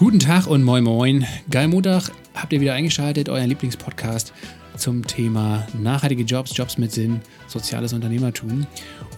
Guten Tag und moin moin. Geil Montag habt ihr wieder eingeschaltet, euer Lieblingspodcast zum Thema nachhaltige Jobs, Jobs mit Sinn, soziales Unternehmertum.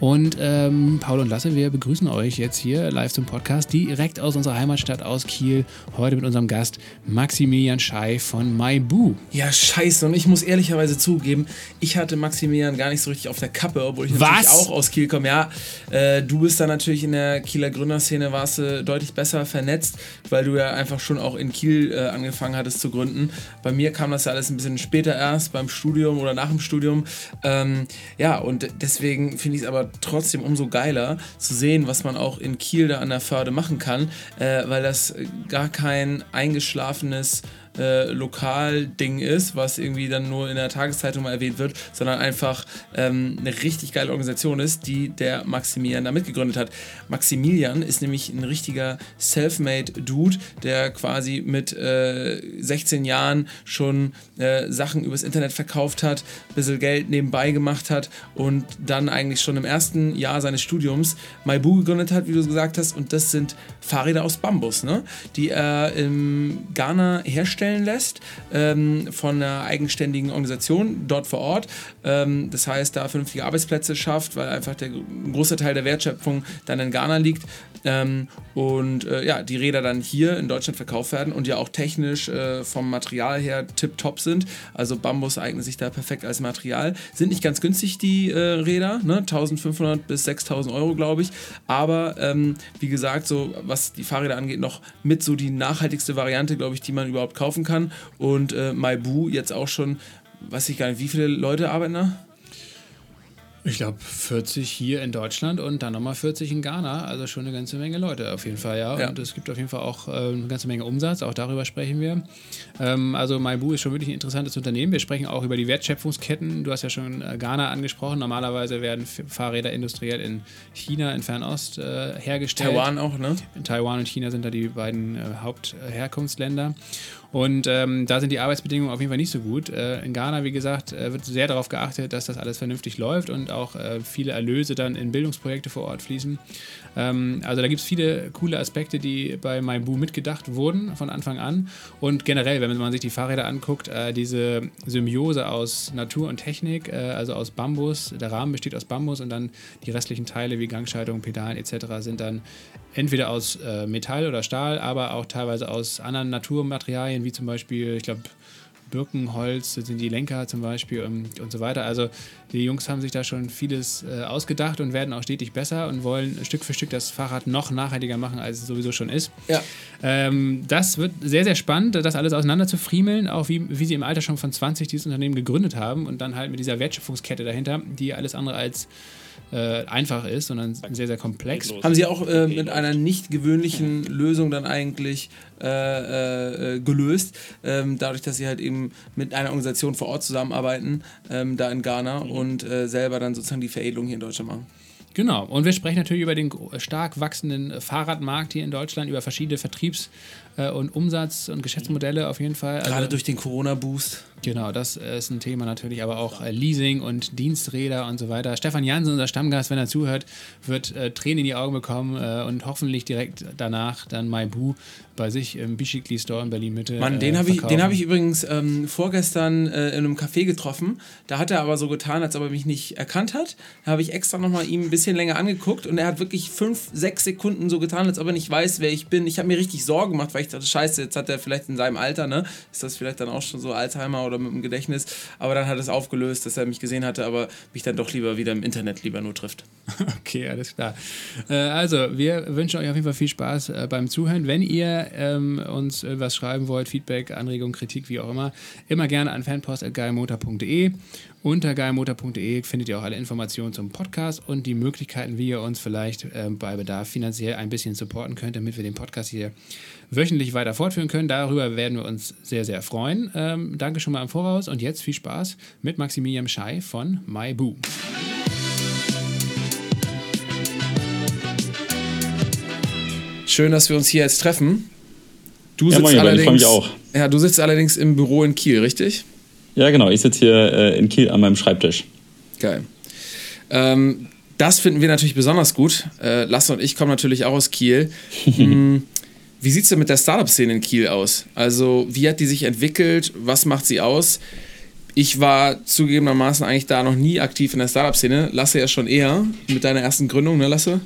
Und ähm, Paul und Lasse, wir begrüßen euch jetzt hier live zum Podcast direkt aus unserer Heimatstadt aus Kiel. Heute mit unserem Gast Maximilian Schei von MyBoo. Ja, scheiße. Und ich muss ehrlicherweise zugeben, ich hatte Maximilian gar nicht so richtig auf der Kappe, obwohl ich natürlich Was? auch aus Kiel komme. Ja, äh, du bist da natürlich in der Kieler Gründerszene, warst du deutlich besser vernetzt, weil du ja einfach schon auch in Kiel äh, angefangen hattest zu gründen. Bei mir kam das ja alles ein bisschen später erst, beim Studium oder nach dem Studium. Ähm, ja, und deswegen finde ich es aber trotzdem umso geiler zu sehen, was man auch in Kiel da an der Förde machen kann, äh, weil das gar kein eingeschlafenes äh, Lokalding ist, was irgendwie dann nur in der Tageszeitung mal erwähnt wird, sondern einfach ähm, eine richtig geile Organisation ist, die der Maximilian da mitgegründet hat. Maximilian ist nämlich ein richtiger self-made Dude, der quasi mit äh, 16 Jahren schon äh, Sachen übers Internet verkauft hat, ein bisschen Geld nebenbei gemacht hat und dann eigentlich schon im ersten Jahr seines Studiums Maibu gegründet hat, wie du gesagt hast, und das sind Fahrräder aus Bambus, ne? die er in Ghana herstellt lässt ähm, von einer eigenständigen Organisation dort vor Ort. Ähm, das heißt, da vernünftige Arbeitsplätze schafft, weil einfach der große Teil der Wertschöpfung dann in Ghana liegt. Ähm, und äh, ja, die Räder dann hier in Deutschland verkauft werden und ja auch technisch äh, vom Material her tipptopp sind. Also Bambus eignet sich da perfekt als Material. Sind nicht ganz günstig, die äh, Räder, ne? 1500 bis 6000 Euro, glaube ich. Aber ähm, wie gesagt, so was die Fahrräder angeht, noch mit so die nachhaltigste Variante, glaube ich, die man überhaupt kaufen kann. Und äh, Maibu jetzt auch schon, weiß ich gar nicht, wie viele Leute arbeiten da? Ich glaube 40 hier in Deutschland und dann nochmal 40 in Ghana. Also schon eine ganze Menge Leute auf jeden Fall, ja. Ja. Und es gibt auf jeden Fall auch äh, eine ganze Menge Umsatz, auch darüber sprechen wir. Ähm, also MyBoo ist schon wirklich ein interessantes Unternehmen. Wir sprechen auch über die Wertschöpfungsketten. Du hast ja schon äh, Ghana angesprochen. Normalerweise werden Fahrräder industriell in China, in Fernost äh, hergestellt. Taiwan auch, ne? In Taiwan und China sind da die beiden äh, Hauptherkunftsländer. Und ähm, da sind die Arbeitsbedingungen auf jeden Fall nicht so gut. Äh, in Ghana, wie gesagt, äh, wird sehr darauf geachtet, dass das alles vernünftig läuft und auch äh, viele Erlöse dann in Bildungsprojekte vor Ort fließen. Ähm, also da gibt es viele coole Aspekte, die bei MyBoo mitgedacht wurden von Anfang an. Und generell, wenn man sich die Fahrräder anguckt, äh, diese Symbiose aus Natur und Technik, äh, also aus Bambus, der Rahmen besteht aus Bambus und dann die restlichen Teile wie Gangschaltung, Pedalen etc. sind dann entweder aus äh, Metall oder Stahl, aber auch teilweise aus anderen Naturmaterialien, wie zum Beispiel, ich glaube, Birkenholz, das sind die Lenker zum Beispiel und, und so weiter. Also die Jungs haben sich da schon vieles äh, ausgedacht und werden auch stetig besser und wollen Stück für Stück das Fahrrad noch nachhaltiger machen, als es sowieso schon ist. Ja. Ähm, das wird sehr, sehr spannend, das alles auseinander zu friemeln, auch wie, wie sie im Alter schon von 20 dieses Unternehmen gegründet haben und dann halt mit dieser Wertschöpfungskette dahinter, die alles andere als äh, einfach ist, sondern sehr, sehr komplex. Haben sie auch äh, mit einer nicht gewöhnlichen Lösung dann eigentlich äh, äh, gelöst, ähm, dadurch, dass sie halt eben mit einer Organisation vor Ort zusammenarbeiten, ähm, da in Ghana und äh, selber dann sozusagen die Veredelung hier in Deutschland machen. Genau. Und wir sprechen natürlich über den stark wachsenden Fahrradmarkt hier in Deutschland, über verschiedene Vertriebs- äh, und Umsatz- und Geschäftsmodelle auf jeden Fall. Gerade Also- durch den Corona-Boost. Genau, das äh, ist ein Thema natürlich, aber auch äh, Leasing und Diensträder und so weiter. Stefan Jansen, unser Stammgast, wenn er zuhört, wird äh, Tränen in die Augen bekommen äh, und hoffentlich direkt danach dann MyBoo bei sich im Bischikli Store in Berlin Mitte. Mann, äh, den habe ich, den hab ich übrigens ähm, vorgestern äh, in einem Café getroffen. Da hat er aber so getan, als ob er mich nicht erkannt hat. Da habe ich extra nochmal ihm ein bisschen länger angeguckt und er hat wirklich fünf, sechs Sekunden so getan, als ob er nicht weiß, wer ich bin. Ich habe mir richtig Sorgen gemacht, weil ich dachte, scheiße, jetzt hat er vielleicht in seinem Alter, ne? Ist das vielleicht dann auch schon so Alzheimer oder mit dem Gedächtnis. Aber dann hat es aufgelöst, dass er mich gesehen hatte, aber mich dann doch lieber wieder im Internet lieber nur trifft. Okay, alles klar. Äh, also, wir wünschen euch auf jeden Fall viel Spaß äh, beim Zuhören. Wenn ihr ähm, uns äh, was schreiben wollt, Feedback, Anregung, Kritik, wie auch immer, immer gerne an fanpost.geilmotor.de. Unter geilmotor.de findet ihr auch alle Informationen zum Podcast und die Möglichkeiten, wie ihr uns vielleicht ähm, bei Bedarf finanziell ein bisschen supporten könnt, damit wir den Podcast hier wöchentlich weiter fortführen können. Darüber werden wir uns sehr, sehr freuen. Ähm, danke schon mal im Voraus und jetzt viel Spaß mit Maximilian Schei von MyBoo. Schön, dass wir uns hier jetzt treffen. Du Ja, sitzt moin, beiden, ich allerdings, auch. Ja, du sitzt allerdings im Büro in Kiel, richtig? Ja, genau. Ich sitze hier äh, in Kiel an meinem Schreibtisch. Geil. Ähm, das finden wir natürlich besonders gut. Äh, Lasse und ich kommen natürlich auch aus Kiel. Wie sieht es denn mit der Startup-Szene in Kiel aus? Also, wie hat die sich entwickelt? Was macht sie aus? Ich war zugegebenermaßen eigentlich da noch nie aktiv in der Startup-Szene. Lasse ja schon eher mit deiner ersten Gründung, ne, Lasse?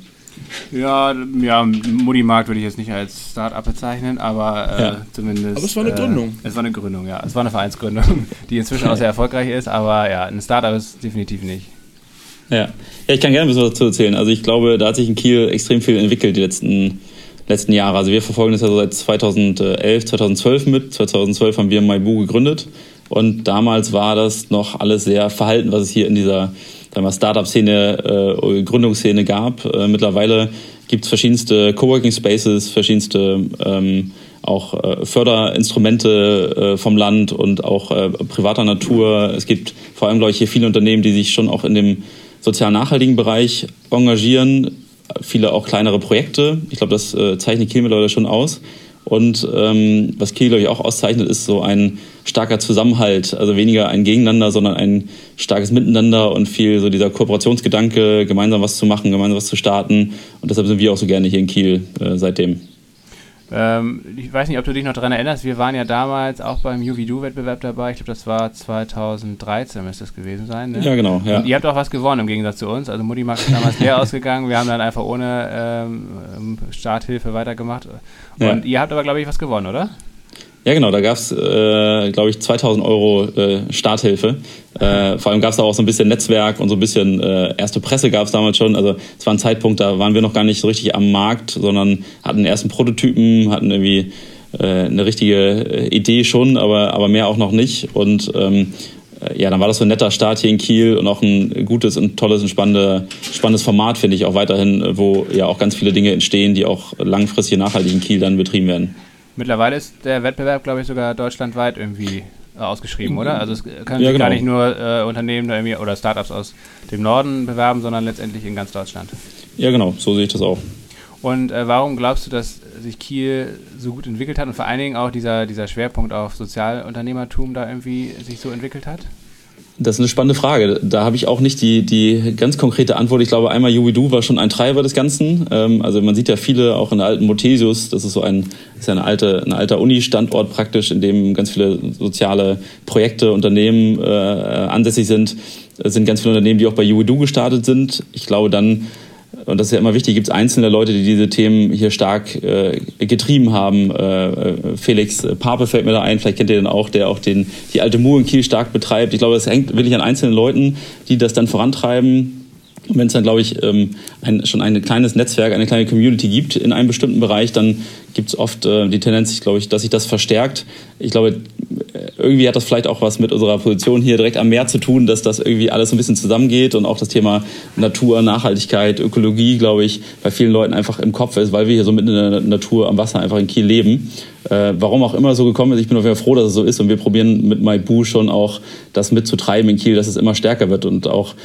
Ja, ja Mudimarkt würde ich jetzt nicht als Start-up bezeichnen, aber äh, ja. zumindest. Aber es war eine äh, Gründung. Es war eine Gründung, ja. Es war eine Vereinsgründung, die inzwischen auch sehr erfolgreich ist, aber ja, ein Start-up ist definitiv nicht. Ja. ja, ich kann gerne ein bisschen was dazu erzählen. Also ich glaube, da hat sich in Kiel extrem viel entwickelt die letzten, letzten Jahre. Also wir verfolgen das ja so seit 2011, 2012 mit. 2012 haben wir Maibu gegründet und damals war das noch alles sehr verhalten, was es hier in dieser Startup-Szene, äh, Gründungsszene gab. Äh, mittlerweile gibt es verschiedenste Coworking Spaces, verschiedenste ähm, auch äh, Förderinstrumente äh, vom Land und auch äh, privater Natur. Es gibt vor allem, glaube ich, hier viele Unternehmen, die sich schon auch in dem sozial nachhaltigen Bereich engagieren. Viele auch kleinere Projekte. Ich glaube, das äh, zeichnet Kiel mittlerweile schon aus. Und ähm, was Kiel, glaube ich, auch auszeichnet, ist so ein starker Zusammenhalt. Also weniger ein Gegeneinander, sondern ein starkes Miteinander und viel so dieser Kooperationsgedanke, gemeinsam was zu machen, gemeinsam was zu starten. Und deshalb sind wir auch so gerne hier in Kiel äh, seitdem. Ähm, ich weiß nicht, ob du dich noch daran erinnerst, wir waren ja damals auch beim UVDU-Wettbewerb dabei. Ich glaube, das war 2013 müsste das gewesen sein. Ne? Ja, genau. Ja. Und ihr habt auch was gewonnen im Gegensatz zu uns. Also Mutti Max ist damals leer ausgegangen. Wir haben dann einfach ohne ähm, Starthilfe weitergemacht. Und ja. ihr habt aber, glaube ich, was gewonnen, oder? Ja, genau, da gab es, äh, glaube ich, 2000 Euro äh, Starthilfe. Äh, vor allem gab es da auch so ein bisschen Netzwerk und so ein bisschen äh, erste Presse gab es damals schon. Also es war ein Zeitpunkt, da waren wir noch gar nicht so richtig am Markt, sondern hatten ersten Prototypen, hatten irgendwie äh, eine richtige äh, Idee schon, aber, aber mehr auch noch nicht. Und ähm, ja, dann war das so ein netter Start hier in Kiel und auch ein gutes und tolles und spannende, spannendes Format, finde ich auch weiterhin, wo ja auch ganz viele Dinge entstehen, die auch langfristig nachhaltig in Kiel dann betrieben werden. Mittlerweile ist der Wettbewerb, glaube ich, sogar deutschlandweit irgendwie äh, ausgeschrieben, oder? Also es können ja, sich genau. gar nicht nur äh, Unternehmen oder Startups aus dem Norden bewerben, sondern letztendlich in ganz Deutschland. Ja, genau, so sehe ich das auch. Und äh, warum glaubst du, dass sich Kiel so gut entwickelt hat und vor allen Dingen auch dieser, dieser Schwerpunkt auf Sozialunternehmertum da irgendwie sich so entwickelt hat? Das ist eine spannende Frage. Da habe ich auch nicht die, die ganz konkrete Antwort. Ich glaube, einmal Jubidu war schon ein Treiber des Ganzen. Ähm, also man sieht ja viele auch in der alten Mothesius. Das ist so ein, ist ja eine alte, ein alter Uni-Standort praktisch, in dem ganz viele soziale Projekte, Unternehmen äh, ansässig sind. Es sind ganz viele Unternehmen, die auch bei Jubidu gestartet sind. Ich glaube, dann und das ist ja immer wichtig, gibt es einzelne Leute, die diese Themen hier stark äh, getrieben haben. Äh, äh Felix Pape fällt mir da ein, vielleicht kennt ihr den auch, der auch den, die alte Mu in Kiel stark betreibt. Ich glaube, das hängt wirklich an einzelnen Leuten, die das dann vorantreiben. Und wenn es dann, glaube ich, ähm, ein, schon ein kleines Netzwerk, eine kleine Community gibt in einem bestimmten Bereich, dann gibt es oft äh, die Tendenz, glaube ich, dass sich das verstärkt. Ich glaube, irgendwie hat das vielleicht auch was mit unserer Position hier direkt am Meer zu tun, dass das irgendwie alles ein bisschen zusammengeht und auch das Thema Natur, Nachhaltigkeit, Ökologie, glaube ich, bei vielen Leuten einfach im Kopf ist, weil wir hier so mitten in der Natur am Wasser einfach in Kiel leben. Äh, warum auch immer so gekommen ist, ich bin auf jeden Fall froh, dass es so ist und wir probieren mit MyBoo schon auch das mitzutreiben in Kiel, dass es immer stärker wird und auch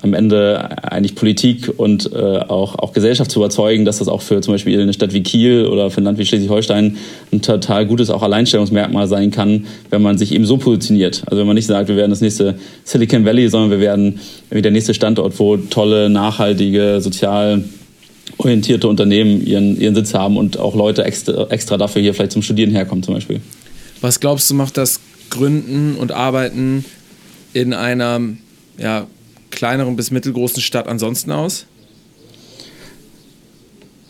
am Ende eigentlich Politik und äh, auch, auch Gesellschaft zu überzeugen, dass das auch für zum Beispiel eine Stadt wie Kiel oder für ein Land wie Schleswig-Holstein ein total gutes auch Alleinstellungsmerkmal sein kann, wenn man sich eben so positioniert. Also wenn man nicht sagt, wir werden das nächste Silicon Valley, sondern wir werden der nächste Standort, wo tolle, nachhaltige, sozial orientierte Unternehmen ihren, ihren Sitz haben und auch Leute extra, extra dafür hier vielleicht zum Studieren herkommen zum Beispiel. Was glaubst du, macht das Gründen und Arbeiten in einer ja, kleineren bis mittelgroßen Stadt ansonsten aus?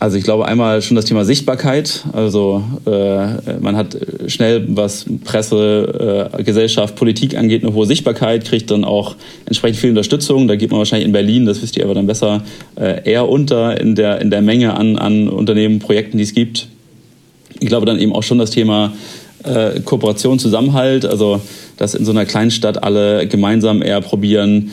Also ich glaube einmal schon das Thema Sichtbarkeit. Also äh, man hat schnell, was Presse, äh, Gesellschaft, Politik angeht, eine hohe Sichtbarkeit, kriegt dann auch entsprechend viel Unterstützung. Da geht man wahrscheinlich in Berlin, das wisst ihr aber dann besser, äh, eher unter in der, in der Menge an, an Unternehmen, Projekten, die es gibt. Ich glaube dann eben auch schon das Thema äh, Kooperation, Zusammenhalt. Also dass in so einer kleinen Stadt alle gemeinsam eher probieren,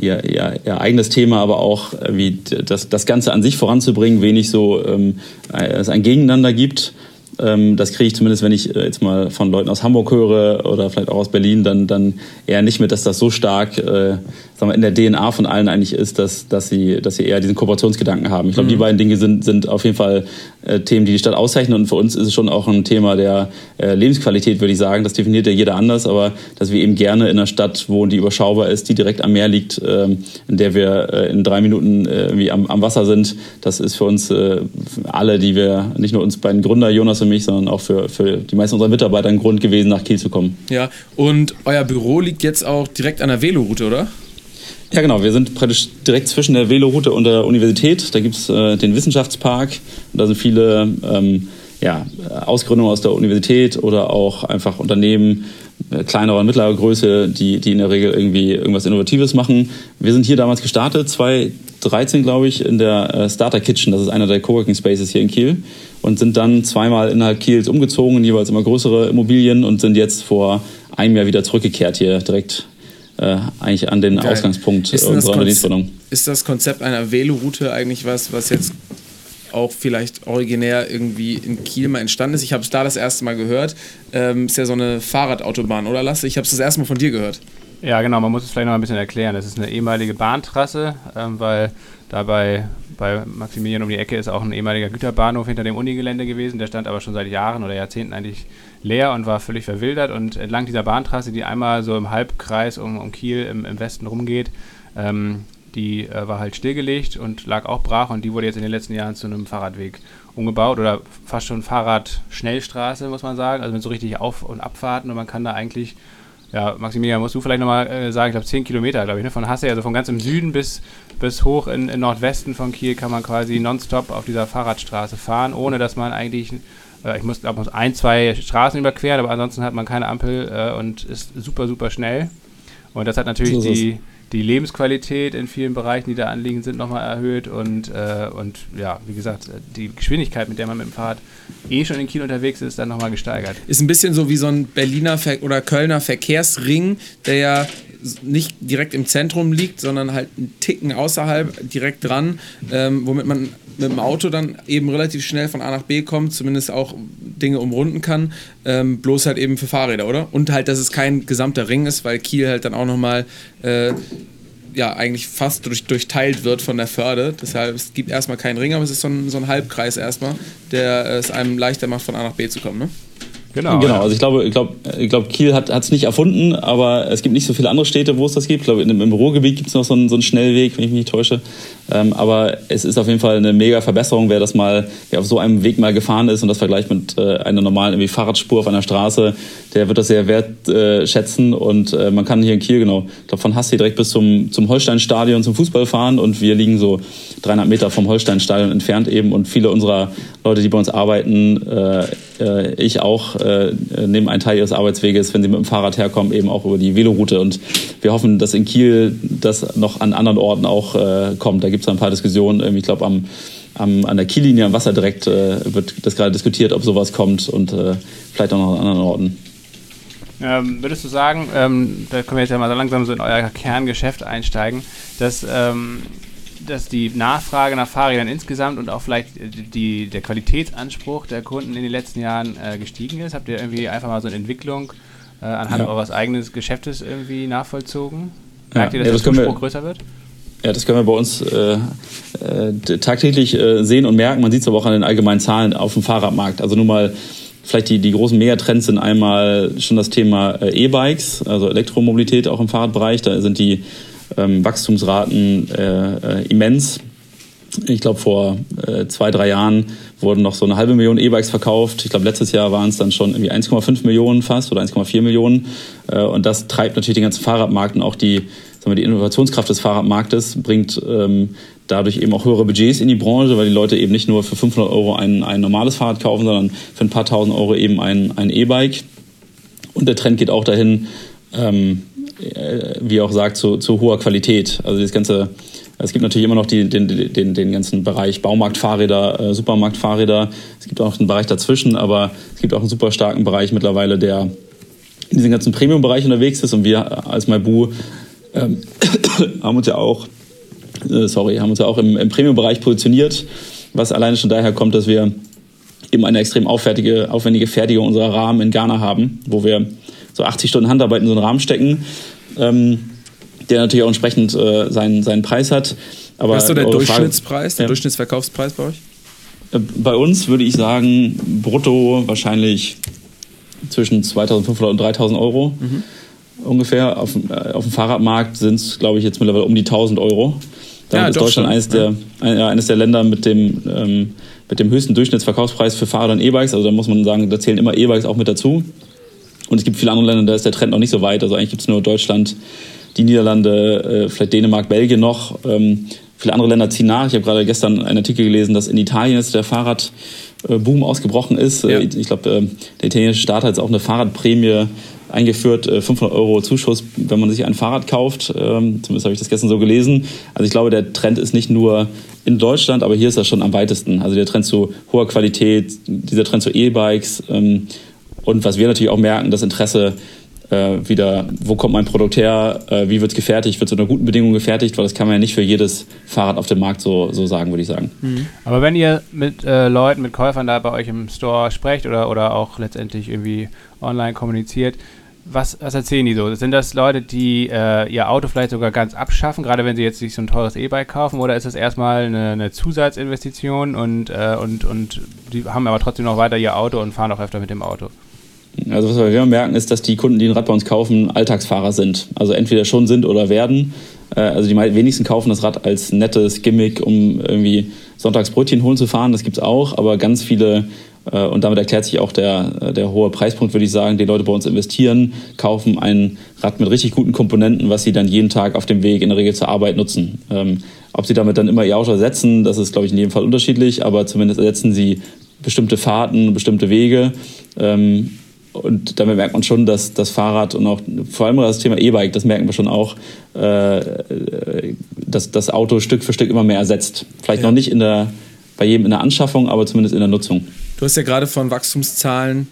ihr, ihr, ihr, eigenes Thema, aber auch äh, wie das, das Ganze an sich voranzubringen, wenig so ähm, es ein Gegeneinander gibt. Ähm, das kriege ich zumindest, wenn ich äh, jetzt mal von Leuten aus Hamburg höre oder vielleicht auch aus Berlin, dann, dann eher nicht mit, dass das so stark äh, sagen wir, in der DNA von allen eigentlich ist, dass, dass, sie, dass sie eher diesen Kooperationsgedanken haben. Ich glaube, mhm. die beiden Dinge sind, sind auf jeden Fall äh, Themen, die die Stadt auszeichnen. Und für uns ist es schon auch ein Thema der äh, Lebensqualität, würde ich sagen. Das definiert ja jeder anders, aber dass wir eben gerne in einer Stadt wohnen, die überschaubar ist, die direkt am Meer liegt, ähm, in der wir äh, in drei Minuten äh, irgendwie am, am, Wasser sind, das ist für uns äh, alle, die wir, nicht nur uns beiden Gründer, Jonas und mich, sondern auch für, für die meisten unserer Mitarbeiter ein Grund gewesen, nach Kiel zu kommen. Ja, und euer Büro liegt jetzt auch direkt an der Veloroute, oder? Ja, genau. Wir sind praktisch direkt zwischen der Veloroute und der Universität. Da gibt es äh, den Wissenschaftspark. Und da sind viele ähm, ja, Ausgründungen aus der Universität oder auch einfach Unternehmen äh, kleinerer und mittlerer Größe, die, die in der Regel irgendwie irgendwas Innovatives machen. Wir sind hier damals gestartet, 2013, glaube ich, in der äh, Starter Kitchen. Das ist einer der Coworking Spaces hier in Kiel. Und sind dann zweimal innerhalb Kiels umgezogen, jeweils immer größere Immobilien und sind jetzt vor einem Jahr wieder zurückgekehrt hier direkt äh, eigentlich an den Geil. Ausgangspunkt ist unserer Unternehmensgründung. Ist das Konzept einer Veloroute eigentlich was, was jetzt auch vielleicht originär irgendwie in Kiel mal entstanden ist? Ich habe es da das erste Mal gehört. Ähm, ist ja so eine Fahrradautobahn, oder Lasse? Ich habe es das erste Mal von dir gehört. Ja, genau, man muss es vielleicht noch ein bisschen erklären. Das ist eine ehemalige Bahntrasse, ähm, weil dabei bei Maximilian um die Ecke ist auch ein ehemaliger Güterbahnhof hinter dem Unigelände gewesen. Der stand aber schon seit Jahren oder Jahrzehnten eigentlich leer und war völlig verwildert. Und entlang dieser Bahntrasse, die einmal so im Halbkreis um, um Kiel im, im Westen rumgeht, ähm, die äh, war halt stillgelegt und lag auch brach und die wurde jetzt in den letzten Jahren zu einem Fahrradweg umgebaut oder fast schon Fahrradschnellstraße, muss man sagen. Also mit so richtig Auf- und Abfahrten und man kann da eigentlich ja, Maximilian, musst du vielleicht nochmal äh, sagen, ich glaube 10 Kilometer, glaube ich, ne? von Hasse, also von ganz im Süden bis, bis hoch in, in Nordwesten von Kiel kann man quasi nonstop auf dieser Fahrradstraße fahren, ohne dass man eigentlich äh, ich muss, glaube ein, zwei Straßen überqueren, aber ansonsten hat man keine Ampel äh, und ist super, super schnell. Und das hat natürlich so die, die Lebensqualität in vielen Bereichen, die da anliegen sind, nochmal erhöht und, äh, und ja, wie gesagt, die Geschwindigkeit, mit der man mit dem Fahrrad eh schon in Kiel unterwegs ist, dann nochmal gesteigert. Ist ein bisschen so wie so ein Berliner Ver oder Kölner Verkehrsring, der ja nicht direkt im Zentrum liegt, sondern halt einen Ticken außerhalb, direkt dran, ähm, womit man mit dem Auto dann eben relativ schnell von A nach B kommt, zumindest auch Dinge umrunden kann, ähm, bloß halt eben für Fahrräder, oder? Und halt, dass es kein gesamter Ring ist, weil Kiel halt dann auch nochmal äh, ja, eigentlich fast durch, durchteilt wird von der Förde. Deshalb, es gibt erstmal keinen Ring, aber es ist so ein, so ein Halbkreis erstmal, der es einem leichter macht, von A nach B zu kommen, ne? Genau. Genau, also ich glaube, ich glaube, ich glaube Kiel hat es nicht erfunden, aber es gibt nicht so viele andere Städte, wo es das gibt. Ich glaube, im, im Ruhrgebiet gibt es noch so einen, so einen Schnellweg, wenn ich mich nicht täusche. Ähm, aber es ist auf jeden Fall eine mega Verbesserung, wer das mal, wer auf so einem Weg mal gefahren ist und das vergleicht mit äh, einer normalen irgendwie Fahrradspur auf einer Straße, der wird das sehr wertschätzen. Äh, und äh, man kann hier in Kiel, genau, ich glaube von Hassi direkt bis zum, zum Holsteinstadion zum Fußball fahren und wir liegen so 300 Meter vom Holsteinstadion entfernt eben und viele unserer Leute, die bei uns arbeiten, äh, äh, ich auch, äh, nehmen einen Teil ihres Arbeitsweges, wenn sie mit dem Fahrrad herkommen, eben auch über die Veloroute. Und wir hoffen, dass in Kiel das noch an anderen Orten auch äh, kommt. Da gibt es ein paar Diskussionen. Ich glaube, am, am, an der Kiellinie am Wasser direkt äh, wird das gerade diskutiert, ob sowas kommt und äh, vielleicht auch noch an anderen Orten. Ähm, würdest du sagen, ähm, da können wir jetzt ja mal so langsam so in euer Kerngeschäft einsteigen, dass ähm, dass die Nachfrage nach Fahrrädern insgesamt und auch vielleicht die, der Qualitätsanspruch der Kunden in den letzten Jahren äh, gestiegen ist? Habt ihr irgendwie einfach mal so eine Entwicklung äh, anhand ja. eures eigenen Geschäftes irgendwie nachvollzogen? Merkt ja. ihr, dass ja, das der Zuspruch größer wird? Ja, das können wir bei uns äh, äh, tagtäglich äh, sehen und merken. Man sieht es aber auch an den allgemeinen Zahlen auf dem Fahrradmarkt. Also nur mal vielleicht die, die großen Megatrends sind einmal schon das Thema äh, E-Bikes, also Elektromobilität auch im Fahrradbereich. Da sind die ähm, Wachstumsraten äh, äh, immens. Ich glaube, vor äh, zwei, drei Jahren wurden noch so eine halbe Million E-Bikes verkauft. Ich glaube, letztes Jahr waren es dann schon irgendwie 1,5 Millionen fast oder 1,4 Millionen. Äh, und das treibt natürlich den ganzen Fahrradmarkt und auch die, sagen wir, die Innovationskraft des Fahrradmarktes, bringt ähm, dadurch eben auch höhere Budgets in die Branche, weil die Leute eben nicht nur für 500 Euro ein, ein normales Fahrrad kaufen, sondern für ein paar tausend Euro eben ein, E-Bike. Und der Trend geht auch dahin, ähm, äh, wie auch sagt, zu, zu hoher Qualität. Also das ganze, es gibt natürlich immer noch die, den, den, den ganzen Bereich Baumarktfahrräder, äh, Supermarktfahrräder. Es gibt auch einen Bereich dazwischen, aber es gibt auch einen super starken Bereich mittlerweile, der in diesem ganzen Premium-Bereich unterwegs ist. Und wir als Maibu ähm, haben uns ja auch, äh, sorry, haben uns ja auch im, im Premium-Bereich positioniert, was alleine schon daher kommt, dass wir eben eine extrem aufwendige, aufwendige Fertigung unserer Rahmen in Ghana haben, wo wir so 80 Stunden Handarbeit in so einen Rahmen stecken, ähm, der natürlich auch entsprechend äh, seinen, seinen Preis hat. Aber Was ist so der Durchschnittspreis, Frage, der ja. Durchschnittsverkaufspreis bei euch? Äh, bei uns würde ich sagen, brutto wahrscheinlich zwischen 2500 und 3000 Euro mhm. ungefähr. Auf, äh, auf dem Fahrradmarkt sind es, glaube ich, jetzt mittlerweile um die 1000 Euro. Damit ja, ist Deutschland eines, ja. der, eines der Länder mit dem, ähm, mit dem höchsten Durchschnittsverkaufspreis für Fahrrad und E-Bikes. Also da muss man sagen, da zählen immer E-Bikes auch mit dazu. Und es gibt viele andere Länder, da ist der Trend noch nicht so weit. Also eigentlich gibt es nur Deutschland, die Niederlande, äh, vielleicht Dänemark, Belgien noch. Ähm, viele andere Länder ziehen nach. Ich habe gerade gestern einen Artikel gelesen, dass in Italien jetzt der Fahrradboom ausgebrochen ist. Ja. Ich glaube, äh, der italienische Staat hat jetzt auch eine Fahrradprämie eingeführt, 500 äh, Euro Zuschuss, wenn man sich ein Fahrrad kauft. Ähm, zumindest habe ich das gestern so gelesen. Also ich glaube, der Trend ist nicht nur in Deutschland, aber hier ist das schon am weitesten. Also der Trend zu hoher Qualität, dieser Trend zu E-Bikes ähm, und was wir natürlich auch merken, das Interesse äh, wieder, wo kommt mein Produkt her, äh, wie wird es gefertigt, wird es unter guten Bedingungen gefertigt, weil das kann man ja nicht für jedes Fahrrad auf dem Markt so, so sagen, würde ich sagen. Mhm. Aber wenn ihr mit äh, Leuten, mit Käufern da bei euch im Store sprecht oder, oder auch letztendlich irgendwie online kommuniziert, was, was erzählen die so? Sind das Leute, die äh, ihr Auto vielleicht sogar ganz abschaffen, gerade wenn sie jetzt sich so ein teures E-Bike kaufen, oder ist das erstmal eine, eine Zusatzinvestition und, äh, und, und die haben aber trotzdem noch weiter ihr Auto und fahren auch öfter mit dem Auto? Also was wir merken, ist, dass die Kunden, die ein Rad bei uns kaufen, Alltagsfahrer sind. Also entweder schon sind oder werden. Äh, also die wenigsten kaufen das Rad als nettes Gimmick, um irgendwie Sonntagsbrötchen holen zu fahren. Das gibt es auch, aber ganz viele äh, und damit erklärt sich auch der, der hohe Preispunkt, würde ich sagen. Die Leute bei uns investieren, kaufen ein Rad mit richtig guten Komponenten, was sie dann jeden Tag auf dem Weg in der Regel zur Arbeit nutzen. Ähm, ob sie damit dann immer ihr Auto ersetzen, das ist, glaube ich, in jedem Fall unterschiedlich, aber zumindest ersetzen sie bestimmte Fahrten, bestimmte Wege. Ähm, und damit merkt man schon, dass das Fahrrad und auch vor allem das Thema E-Bike, das merken wir schon auch, äh, dass das Auto Stück für Stück immer mehr ersetzt. Vielleicht ja. noch nicht in der, bei jedem in der Anschaffung, aber zumindest in der Nutzung. Du hast ja gerade von Wachstumszahlen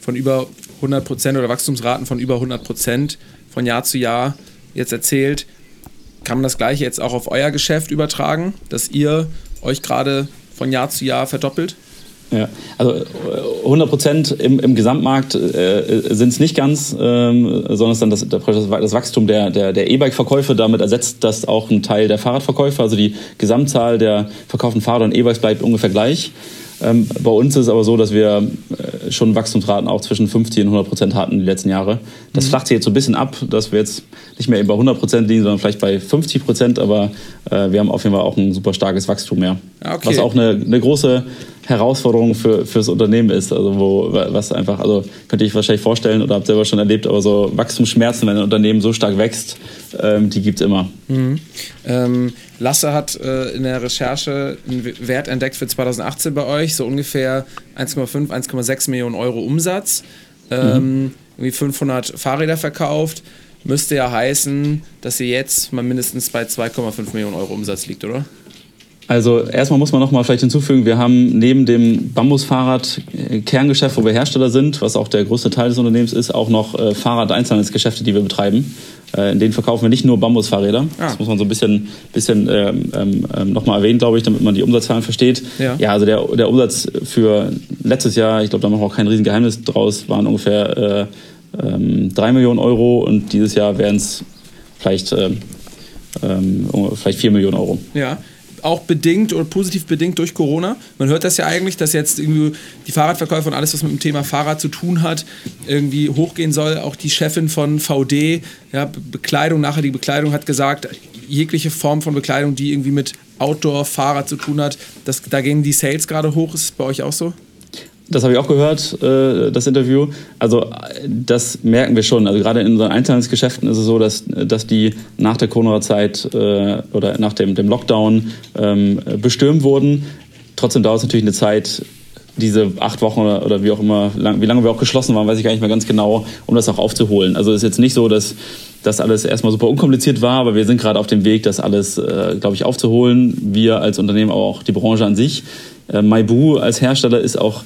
von über 100 Prozent oder Wachstumsraten von über 100 Prozent von Jahr zu Jahr jetzt erzählt. Kann man das gleiche jetzt auch auf euer Geschäft übertragen, dass ihr euch gerade von Jahr zu Jahr verdoppelt? Ja, also 100 Prozent im, im Gesamtmarkt äh, sind es nicht ganz, ähm, sondern es dann das, das Wachstum der, der, der E-Bike-Verkäufe. Damit ersetzt das auch einen Teil der Fahrradverkäufe. Also die Gesamtzahl der verkauften Fahrrad- und E-Bikes bleibt ungefähr gleich. Ähm, bei uns ist es aber so, dass wir äh, schon Wachstumsraten auch zwischen 50 und 100 Prozent hatten die letzten Jahre. Das mhm. flacht sich jetzt so ein bisschen ab, dass wir jetzt nicht mehr eben bei 100 Prozent liegen, sondern vielleicht bei 50 Prozent. Aber äh, wir haben auf jeden Fall auch ein super starkes Wachstum mehr. Okay. Was auch eine, eine große Herausforderung für, fürs Unternehmen ist. Also wo, was einfach, also könnte ich wahrscheinlich vorstellen oder habt selber schon erlebt, aber so Wachstumsschmerzen, wenn ein Unternehmen so stark wächst, ähm, die gibt es immer. Mhm. Ähm, Lasse hat äh, in der Recherche einen Wert entdeckt für 2018 bei euch, so ungefähr 1,5, 1,6 Millionen Euro Umsatz. Ähm, mhm. Irgendwie 500 Fahrräder verkauft. Müsste ja heißen, dass ihr jetzt mal mindestens bei 2,5 Millionen Euro Umsatz liegt, oder? Also erstmal muss man noch mal vielleicht hinzufügen, wir haben neben dem Bambusfahrrad äh, Kerngeschäft, wo wir Hersteller sind, was auch der größte Teil des Unternehmens ist, auch noch äh, Fahrrad-Einzelhandelsgeschäfte, die wir betreiben. Äh, in denen verkaufen wir nicht nur Bambusfahrräder. Ah. Das muss man so ein bisschen, bisschen ähm, ähm, nochmal erwähnen, glaube ich, damit man die Umsatzzahlen versteht. Ja, ja also der, der Umsatz für letztes Jahr, ich glaube, da machen wir auch kein Riesengeheimnis draus, waren ungefähr äh, ähm, 3 Millionen Euro und dieses Jahr wären es vielleicht, äh, ähm, vielleicht 4 Millionen Euro. Ja, auch bedingt oder positiv bedingt durch Corona. Man hört das ja eigentlich, dass jetzt irgendwie die Fahrradverkäufer und alles, was mit dem Thema Fahrrad zu tun hat, irgendwie hochgehen soll. Auch die Chefin von VD, ja, Bekleidung, nachher die Bekleidung hat gesagt, jegliche Form von Bekleidung, die irgendwie mit Outdoor, Fahrrad zu tun hat, das, da gehen die Sales gerade hoch. Ist es bei euch auch so? Das habe ich auch gehört, äh, das Interview. Also das merken wir schon. Also gerade in unseren Einzelhandelsgeschäften ist es so, dass, dass die nach der Corona-Zeit äh, oder nach dem, dem Lockdown ähm, bestürmt wurden. Trotzdem dauert es natürlich eine Zeit, diese acht Wochen oder, wie auch immer, wie lange wir auch geschlossen waren, weiß ich gar nicht mehr ganz genau, um das auch aufzuholen. Also es ist jetzt nicht so, dass das alles erstmal super unkompliziert war, aber wir sind gerade auf dem Weg, das alles, äh, glaube ich, aufzuholen. Wir als Unternehmen, aber auch die Branche an sich. Maibu als Hersteller ist auch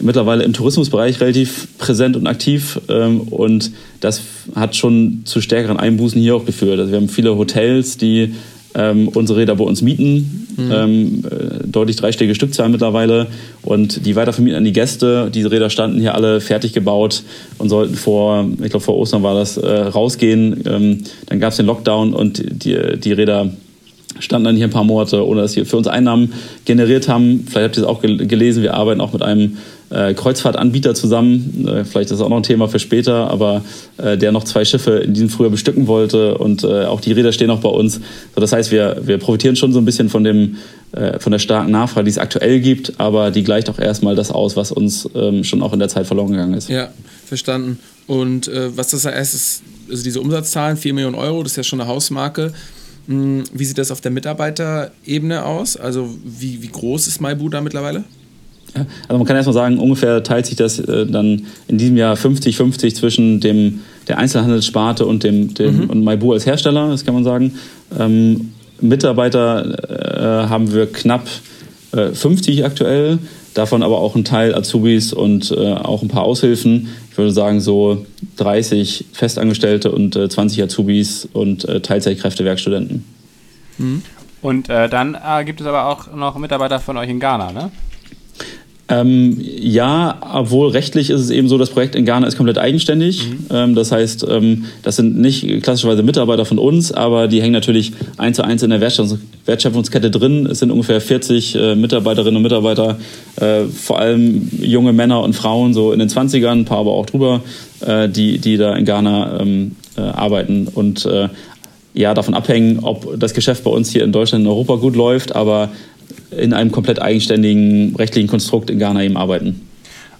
mittlerweile im Tourismusbereich relativ präsent und aktiv ähm, und das hat schon zu stärkeren Einbußen hier auch geführt. Also wir haben viele Hotels, die ähm, unsere Räder bei uns mieten, mhm. ähm, äh, deutlich dreistellige Stückzahlen mittlerweile und die weitervermieten an die Gäste. Diese Räder standen hier alle fertig gebaut und sollten vor, ich glaube vor Ostern war das, äh, rausgehen. Ähm, dann gab es den Lockdown und die, die Räder standen dann hier ein paar Monate, ohne dass sie für uns Einnahmen generiert haben. Vielleicht habt ihr es auch gelesen, wir arbeiten auch mit einem äh, Kreuzfahrtanbieter zusammen. Äh, vielleicht ist das auch noch ein Thema für später, aber äh, der noch zwei Schiffe in diesem Frühjahr bestücken wollte und äh, auch die Räder stehen auch bei uns. So, das heißt, wir, wir profitieren schon so ein bisschen von, dem, äh, von der starken Nachfrage, die es aktuell gibt, aber die gleicht auch erstmal das aus, was uns ähm, schon auch in der Zeit verloren gegangen ist. Ja, verstanden. Und äh, was das heißt, ist, also diese Umsatzzahlen, 4 Millionen Euro, das ist ja schon eine Hausmarke. Hm, wie sieht das auf der Mitarbeiterebene aus? Also wie, wie groß ist MyBoo da mittlerweile? Also man kann erstmal sagen, ungefähr teilt sich das äh, dann in diesem Jahr 50-50 zwischen dem, der Einzelhandelssparte und dem, dem mhm. und MyBoo als Hersteller, das kann man sagen. Ähm, Mitarbeiter äh, haben wir knapp äh, 50 aktuell, davon aber auch ein Teil Azubis und äh, auch ein paar Aushilfen. Ich würde sagen so 30 Festangestellte und 20 äh, Azubis und äh, Teilzeitkräfte, Werkstudenten. Mhm. Und dann gibt es aber auch noch Mitarbeiter von euch in Ghana, ne? Ähm, ja, obwohl rechtlich ist es eben so, das Projekt in Ghana ist komplett eigenständig. Mhm. Ähm, das heißt, ähm, das sind nicht klassischerweise Mitarbeiter von uns, aber die hängen natürlich eins zu eins in der Wertschöpfungskette drin. Es sind ungefähr 40 äh, Mitarbeiterinnen und Mitarbeiter, äh, vor allem junge Männer und Frauen, so in den 20ern, ein paar aber auch drüber, äh, die, die da in Ghana ähm, äh, arbeiten und äh, ja, davon abhängen, ob das Geschäft bei uns hier in Deutschland und Europa gut läuft, aber in einem komplett eigenständigen rechtlichen Konstrukt in Ghana eben arbeiten.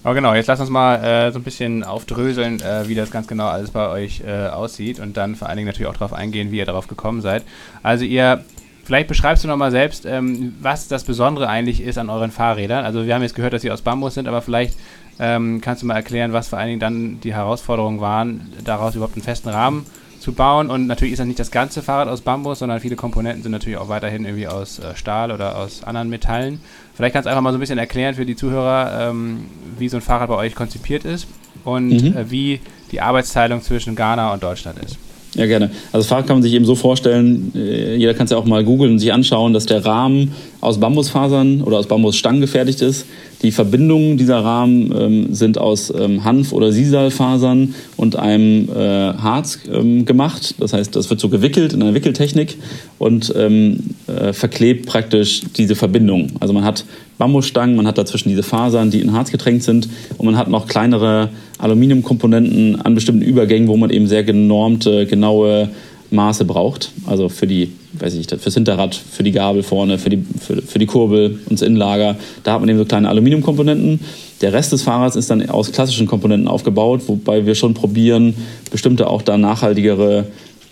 Aber genau, jetzt lass uns mal äh, so ein bisschen aufdröseln, äh, wie das ganz genau alles bei euch äh, aussieht und dann vor allen Dingen natürlich auch darauf eingehen, wie ihr darauf gekommen seid. Also ihr, vielleicht beschreibst du nochmal selbst, ähm, was das Besondere eigentlich ist an euren Fahrrädern. Also wir haben jetzt gehört, dass sie aus Bambus sind, aber vielleicht ähm, kannst du mal erklären, was vor allen Dingen dann die Herausforderungen waren, daraus überhaupt einen festen Rahmen zu bauen. Und natürlich ist das nicht das ganze Fahrrad aus Bambus, sondern viele Komponenten sind natürlich auch weiterhin irgendwie aus äh, Stahl oder aus anderen Metallen. Vielleicht kannst du einfach mal so ein bisschen erklären für die Zuhörer, ähm, wie so ein Fahrrad bei euch konzipiert ist und mhm. äh, wie die Arbeitsteilung zwischen Ghana und Deutschland ist. Ja, gerne. Also Fahrrad kann man sich eben so vorstellen, äh, jeder kann es ja auch mal googeln und sich anschauen, dass der Rahmen aus Bambusfasern oder aus Bambusstangen gefertigt ist. Die Verbindungen dieser Rahmen ähm, sind aus ähm, Hanf- oder Sisalfasern und einem äh, Harz ähm, gemacht. Das heißt, das wird so gewickelt in einer Wickeltechnik und ähm, äh, verklebt praktisch diese Verbindung. Also man hat Bambusstangen, man hat dazwischen diese Fasern, die in Harz getränkt sind und man hat noch kleinere Aluminiumkomponenten an bestimmten Übergängen, wo man eben sehr genormte, genaue Maße braucht. Also für die, weiß ich fürs Hinterrad, für die Gabel vorne, für die, für, für die Kurbel und das Innenlager. Da hat man eben so kleine Aluminiumkomponenten. Der Rest des Fahrrads ist dann aus klassischen Komponenten aufgebaut, wobei wir schon probieren, bestimmte auch da nachhaltigere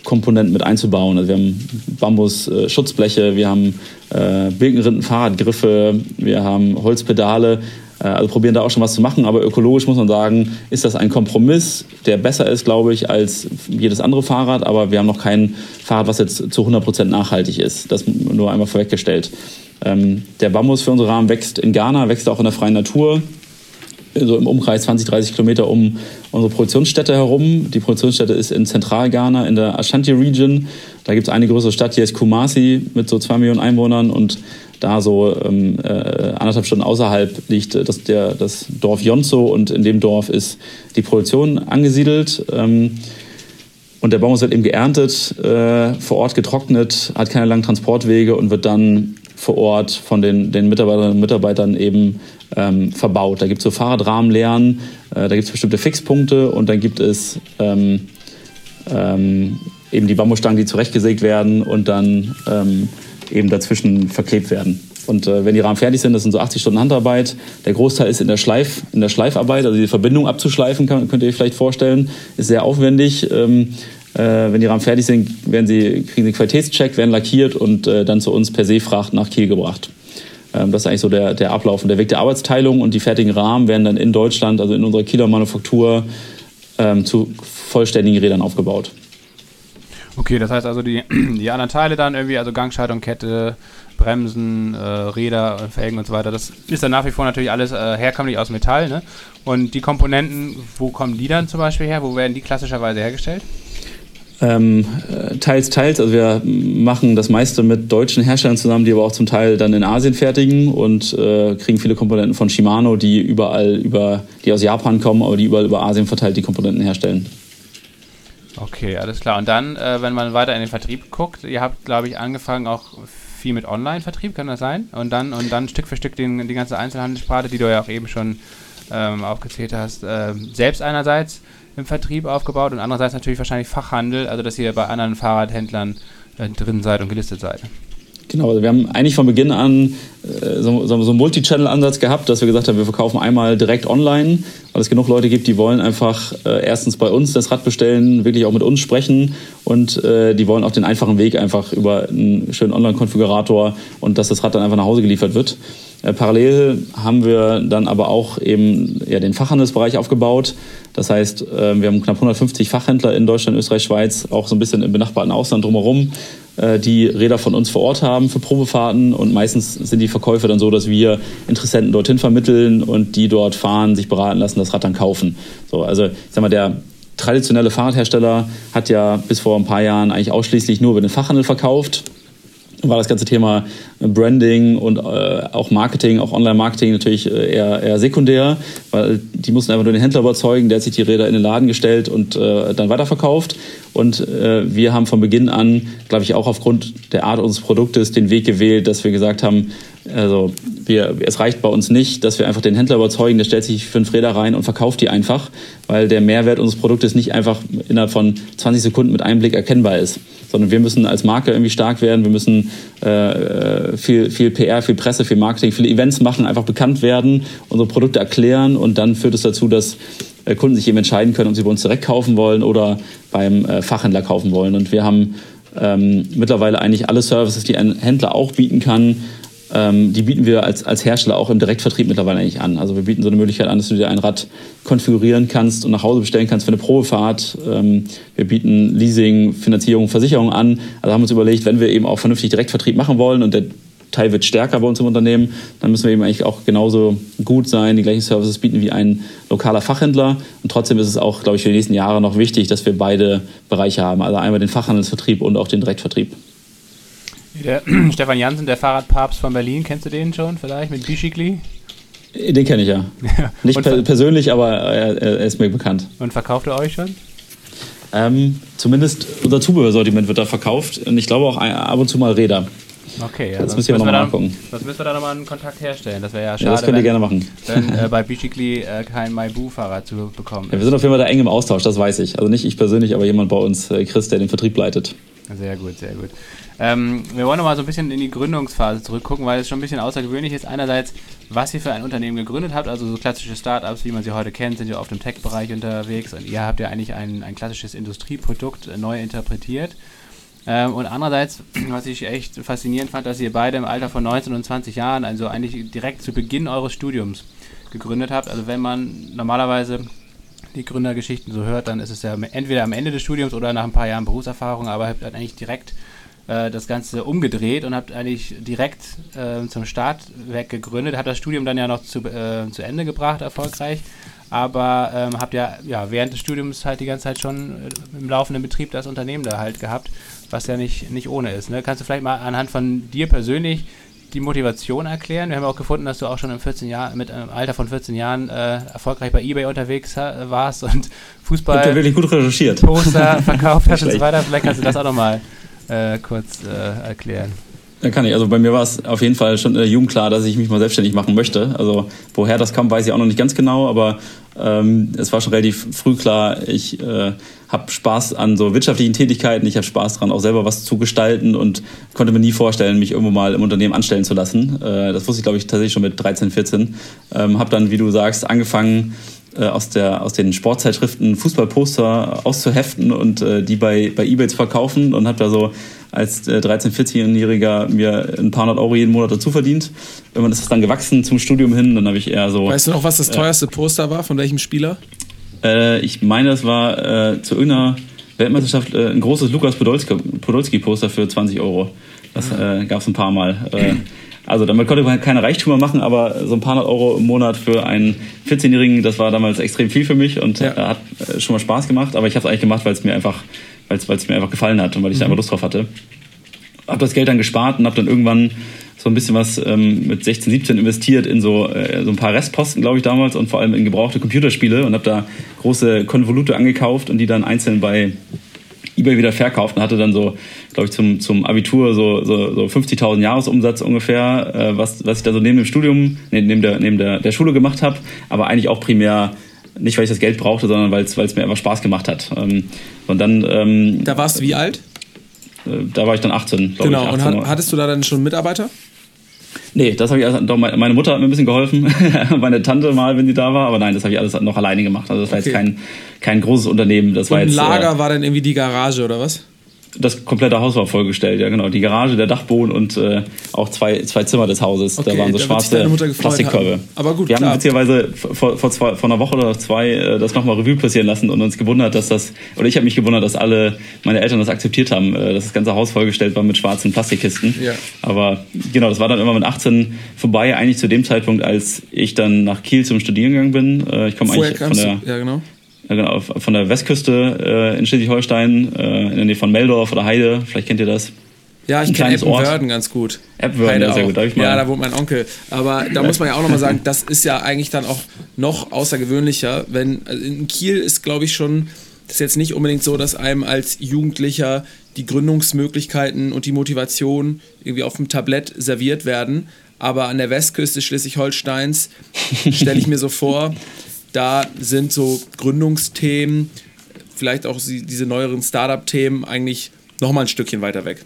Komponenten mit einzubauen. Also wir haben Bambus-Schutzbleche, wir haben äh, Birkenrinden-Fahrradgriffe, wir haben Holzpedale. Äh, also probieren da auch schon was zu machen, aber ökologisch muss man sagen, ist das ein Kompromiss, der besser ist, glaube ich, als jedes andere Fahrrad, aber wir haben noch kein Fahrrad, was jetzt zu 100% nachhaltig ist. Das nur einmal vorweggestellt. Ähm, der Bambus für unsere Rahmen wächst in Ghana, wächst auch in der freien Natur so im Umkreis 20, 30 Kilometer um unsere Produktionsstätte herum. Die Produktionsstätte ist in Zentralghana, in der Ashanti Region. Da gibt es eine größere Stadt, die heißt Kumasi mit so zwei Millionen Einwohnern und da so ähm, äh, anderthalb Stunden außerhalb liegt das, der, das Dorf Yonzo und in dem Dorf ist die Produktion angesiedelt. Ähm, und der Baum wird eben geerntet, äh, vor Ort getrocknet, hat keine langen Transportwege und wird dann vor Ort von den, den Mitarbeiterinnen und Mitarbeitern eben ähm, verbaut. Da gibt es so Fahrradrahmenlernen, äh, da gibt es bestimmte Fixpunkte und dann gibt es ähm, ähm, eben die Bambusstangen, die zurechtgesägt werden und dann ähm, eben dazwischen verklebt werden. Und äh, wenn die Rahmen fertig sind, das sind so 80 Stunden Handarbeit. Der Großteil ist in der, Schleif, in der Schleifarbeit, also die Verbindung abzuschleifen, kann, könnt ihr euch vielleicht vorstellen, ist sehr aufwendig. Ähm, äh, wenn die Rahmen fertig sind, werden sie, kriegen sie einen Qualitätscheck, werden lackiert und äh, dann zu uns per Seefracht nach Kiel gebracht. Ähm, das ist eigentlich so der, der Ablauf und der Weg der Arbeitsteilung und die fertigen Rahmen werden dann in Deutschland, also in unserer Kieler Manufaktur, ähm, zu vollständigen Rädern aufgebaut. Okay, das heißt also die, die anderen Teile dann irgendwie, also Gangschaltung, Kette, Bremsen, äh, Räder, Felgen und so weiter, das ist dann nach wie vor natürlich alles äh, herkömmlich aus Metall. Ne? Und die Komponenten, wo kommen die dann zum Beispiel her? Wo werden die klassischerweise hergestellt? Ähm, äh, teils, teils. Also wir machen das meiste mit deutschen Herstellern zusammen, die aber auch zum Teil dann in Asien fertigen und äh, kriegen viele Komponenten von Shimano, die überall über, die aus Japan kommen, aber die überall über Asien verteilt die Komponenten herstellen. Okay, alles klar. Und dann, äh, wenn man weiter in den Vertrieb guckt, ihr habt, glaube ich, angefangen auch viel mit Online-Vertrieb, kann das sein? Und dann, und dann Stück für Stück den, die ganze Einzelhandelssparte, die du ja auch eben schon ähm, aufgezählt hast, äh, selbst einerseits im Vertrieb aufgebaut und andererseits natürlich wahrscheinlich Fachhandel, also dass ihr bei anderen Fahrradhändlern äh, drin seid und gelistet seid. Genau, also wir haben eigentlich von Beginn an äh, so, so, einen Multi-Channel-Ansatz gehabt, dass wir gesagt haben, wir verkaufen einmal direkt online, weil es genug Leute gibt, die wollen einfach äh, erstens bei uns das Rad bestellen, wirklich auch mit uns sprechen und äh, die wollen auch den einfachen Weg einfach über einen schönen Online-Konfigurator und dass das Rad dann einfach nach Hause geliefert wird. Äh, parallel haben wir dann aber auch eben ja, den Fachhandelsbereich aufgebaut. Das heißt, äh, wir haben knapp 150 Fachhändler in Deutschland, Österreich, Schweiz, auch so ein bisschen im benachbarten Ausland drumherum die Räder von uns vor Ort haben für Probefahrten und meistens sind die Verkäufe dann so, dass wir Interessenten dorthin vermitteln und die dort fahren, sich beraten lassen, das Rad dann kaufen. So, also ich sag mal, der traditionelle Fahrradhersteller hat ja bis vor ein paar Jahren eigentlich ausschließlich nur über den Fachhandel verkauft war das ganze Thema Branding und äh, auch Marketing, auch Online-Marketing natürlich äh, eher, eher sekundär, weil die mussten einfach nur den Händler überzeugen, der hat sich die Räder in den Laden gestellt und äh, dann weiterverkauft. Und äh, wir haben von Beginn an, glaube ich, auch aufgrund der Art unseres Produktes den Weg gewählt, dass wir gesagt haben, also wir, es reicht bei uns nicht, dass wir einfach den Händler überzeugen, der stellt sich fünf Räder rein und verkauft die einfach, weil der Mehrwert unseres Produktes nicht einfach innerhalb von 20 Sekunden mit einem Blick erkennbar ist sondern wir müssen als Marke irgendwie stark werden. Wir müssen äh, viel, viel PR, viel Presse, viel Marketing, viele Events machen, einfach bekannt werden, unsere Produkte erklären und dann führt es dazu, dass äh, Kunden sich eben entscheiden können, ob sie bei uns direkt kaufen wollen oder beim äh, Fachhändler kaufen wollen. Und wir haben ähm, mittlerweile eigentlich alle Services, die ein Händler auch bieten kann, die bieten wir als, als Hersteller auch im Direktvertrieb mittlerweile eigentlich an. Also wir bieten so eine Möglichkeit an, dass du dir ein Rad konfigurieren kannst und nach Hause bestellen kannst für eine Probefahrt. Ähm, wir bieten Leasing, Finanzierung, Versicherung an. Also haben wir uns überlegt, wenn wir eben auch vernünftig Direktvertrieb machen wollen und der Teil wird stärker bei uns im Unternehmen, dann müssen wir eben eigentlich auch genauso gut sein, die gleichen Services bieten wie ein lokaler Fachhändler. Und trotzdem ist es auch, glaube ich, für die nächsten Jahre noch wichtig, dass wir beide Bereiche haben. Also einmal den Fachhandelsvertrieb und auch den Direktvertrieb. Der Stefan Jansen, der Fahrradpapst von Berlin, kennst du den schon vielleicht mit Bischigli? Den kenne ich ja. Nicht per persönlich, aber er, er, ist mir bekannt. Und verkauft er euch schon? Ähm, zumindest unser Zubehörsortiment wird da verkauft und ich glaube auch ab und zu mal Räder. Okay, ja. Das müssen wir nochmal nachgucken. Das müssen wir da nochmal einen Kontakt herstellen. Das wäre ja schade. Ja, das könnt ihr gerne machen. Wenn äh, bei Bichikli äh, kein MyBoo-Fahrrad zu bekommen. Ja, wir sind auf jeden Fall da eng im Austausch, das weiß ich. Also nicht ich persönlich, aber jemand bei uns, äh, Chris, der den Vertrieb leitet. Sehr gut, sehr gut. Ähm, wir wollen noch mal so ein bisschen in die Gründungsphase zurückgucken, weil es schon ein bisschen außergewöhnlich ist. Einerseits, was ihr für ein Unternehmen gegründet habt, also so klassische Startups, wie man sie heute kennt, sind ja oft im Tech-Bereich unterwegs und ihr habt ja eigentlich ein, ein klassisches Industrieprodukt äh, neu interpretiert. Ähm, und andererseits, was ich echt faszinierend fand, dass ihr beide im Alter von 19 und 20 Jahren, also eigentlich direkt zu Beginn eures Studiums gegründet habt. Also wenn man normalerweise die Gründergeschichten so hört, dann ist es ja entweder am Ende des Studiums oder nach ein paar Jahren Berufserfahrung, aber habt eigentlich direkt das Ganze umgedreht und habt eigentlich direkt äh, zum Start weg gegründet, habt das Studium dann ja noch zu, äh, zu Ende gebracht, erfolgreich, aber ähm, habt ja, ja während des Studiums halt die ganze Zeit schon äh, im laufenden Betrieb das Unternehmen da halt gehabt, was ja nicht, nicht ohne ist. Ne? Kannst du vielleicht mal anhand von dir persönlich die Motivation erklären? Wir haben auch gefunden, dass du auch schon im 14 Jahr, mit einem Alter von 14 Jahren äh, erfolgreich bei eBay unterwegs warst und Fußball. Ihr wirklich gut recherchiert. Poster verkauft hast und so weiter. Vielleicht kannst du das auch nochmal äh, kurz äh, erklären. Ja, kann ich. Also bei mir war es auf jeden Fall schon in der Jugend klar, dass ich mich mal selbstständig machen möchte. Also woher das kam, weiß ich auch noch nicht ganz genau, aber ähm, es war schon relativ früh klar, ich äh, habe Spaß an so wirtschaftlichen Tätigkeiten, ich habe Spaß daran, auch selber was zu gestalten und konnte mir nie vorstellen, mich irgendwo mal im Unternehmen anstellen zu lassen. Äh, das wusste ich, glaube ich, tatsächlich schon mit 13, 14. Ähm, habe dann, wie du sagst, angefangen, äh, aus, der, aus den Sportzeitschriften Fußballposter auszuheften und äh, die bei, bei Ebay zu verkaufen und habe da so als äh, 13-, 14-Jähriger mir ein paar hundert Euro jeden Monat dazu verdient. Irgendwann ist das dann gewachsen zum Studium hin, dann habe ich eher so... Weißt du noch, was das äh, teuerste Poster war? Von welchem Spieler? Äh, ich meine, das war äh, zu irgendeiner Weltmeisterschaft ein großes Lukas Podolski-Poster für 20 Euro. Das äh, gab es ein paar Mal. Also damit konnte man keine Reichtümer machen, aber so ein paar hundert Euro im Monat für einen 14-Jährigen, das war damals extrem viel für mich und ja. hat äh, schon mal Spaß gemacht. Aber ich habe es eigentlich gemacht, weil es mir einfach, weil es mir einfach gefallen hat und weil ich mhm. da einfach Lust drauf hatte. Habe das Geld dann gespart und habe dann irgendwann so ein bisschen was ähm, mit 16, 17 investiert in so, äh, so ein paar Restposten, glaube ich, damals und vor allem in gebrauchte Computerspiele und habe da große Konvolute angekauft und die dann einzeln bei eBay wieder verkauft und hatte dann so, glaube ich, zum, zum Abitur so, so, so 50.000 Jahresumsatz ungefähr, äh, was, was ich da so neben dem Studium, neben, der, neben der, der Schule gemacht habe, aber eigentlich auch primär nicht, weil ich das Geld brauchte, sondern weil es mir einfach Spaß gemacht hat. Ähm, und dann. Ähm, da warst du wie alt? Äh, da war ich dann 18, glaube genau. ich. Genau, und hattest du da dann schon Mitarbeiter? Nee, das habe ich alles, doch, meine Mutter hat mir ein bisschen geholfen, meine Tante mal, wenn sie da war, aber nein, das habe ich alles noch alleine gemacht. Also das war okay. jetzt kein, kein großes Unternehmen. Das und war jetzt, Lager äh, war dann irgendwie die Garage oder was? Das komplette Haus war vollgestellt, ja genau. Die Garage, der Dachboden und äh, auch zwei, zwei Zimmer des Hauses. Okay, da waren so schwarze Plastikkörbe. Aber gut, Wir klar. haben witzigerweise vor, vor, zwei, vor einer Woche oder zwei äh, das nochmal Revue passieren lassen und uns gewundert, dass das, oder ich habe mich gewundert, dass alle meine Eltern das akzeptiert haben, äh, dass das ganze Haus vollgestellt war mit schwarzen Plastikkisten. Ja. Aber genau, das war dann immer mit 18 vorbei, eigentlich zu dem Zeitpunkt, als ich dann nach Kiel zum Studieren gegangen bin. Äh, ich komme eigentlich von der... Ja, genau genau, von der Westküste äh, in Schleswig-Holstein, äh, in der Nähe von Meldorf oder Heide, vielleicht kennt ihr das. Ja, ich kenne Eppenwörden ganz gut. Eppenwörden, ja, sehr gut. Da ja, da wohnt mein Onkel. Aber da muss man ja auch nochmal sagen, das ist ja eigentlich dann auch noch außergewöhnlicher, wenn also in Kiel ist, glaube ich, schon, das ist jetzt nicht unbedingt so, dass einem als Jugendlicher die Gründungsmöglichkeiten und die Motivation irgendwie auf dem Tablett serviert werden. Aber an der Westküste Schleswig-Holsteins stelle ich mir so vor, da sind so Gründungsthemen, vielleicht auch diese neueren Startup-Themen eigentlich nochmal ein Stückchen weiter weg.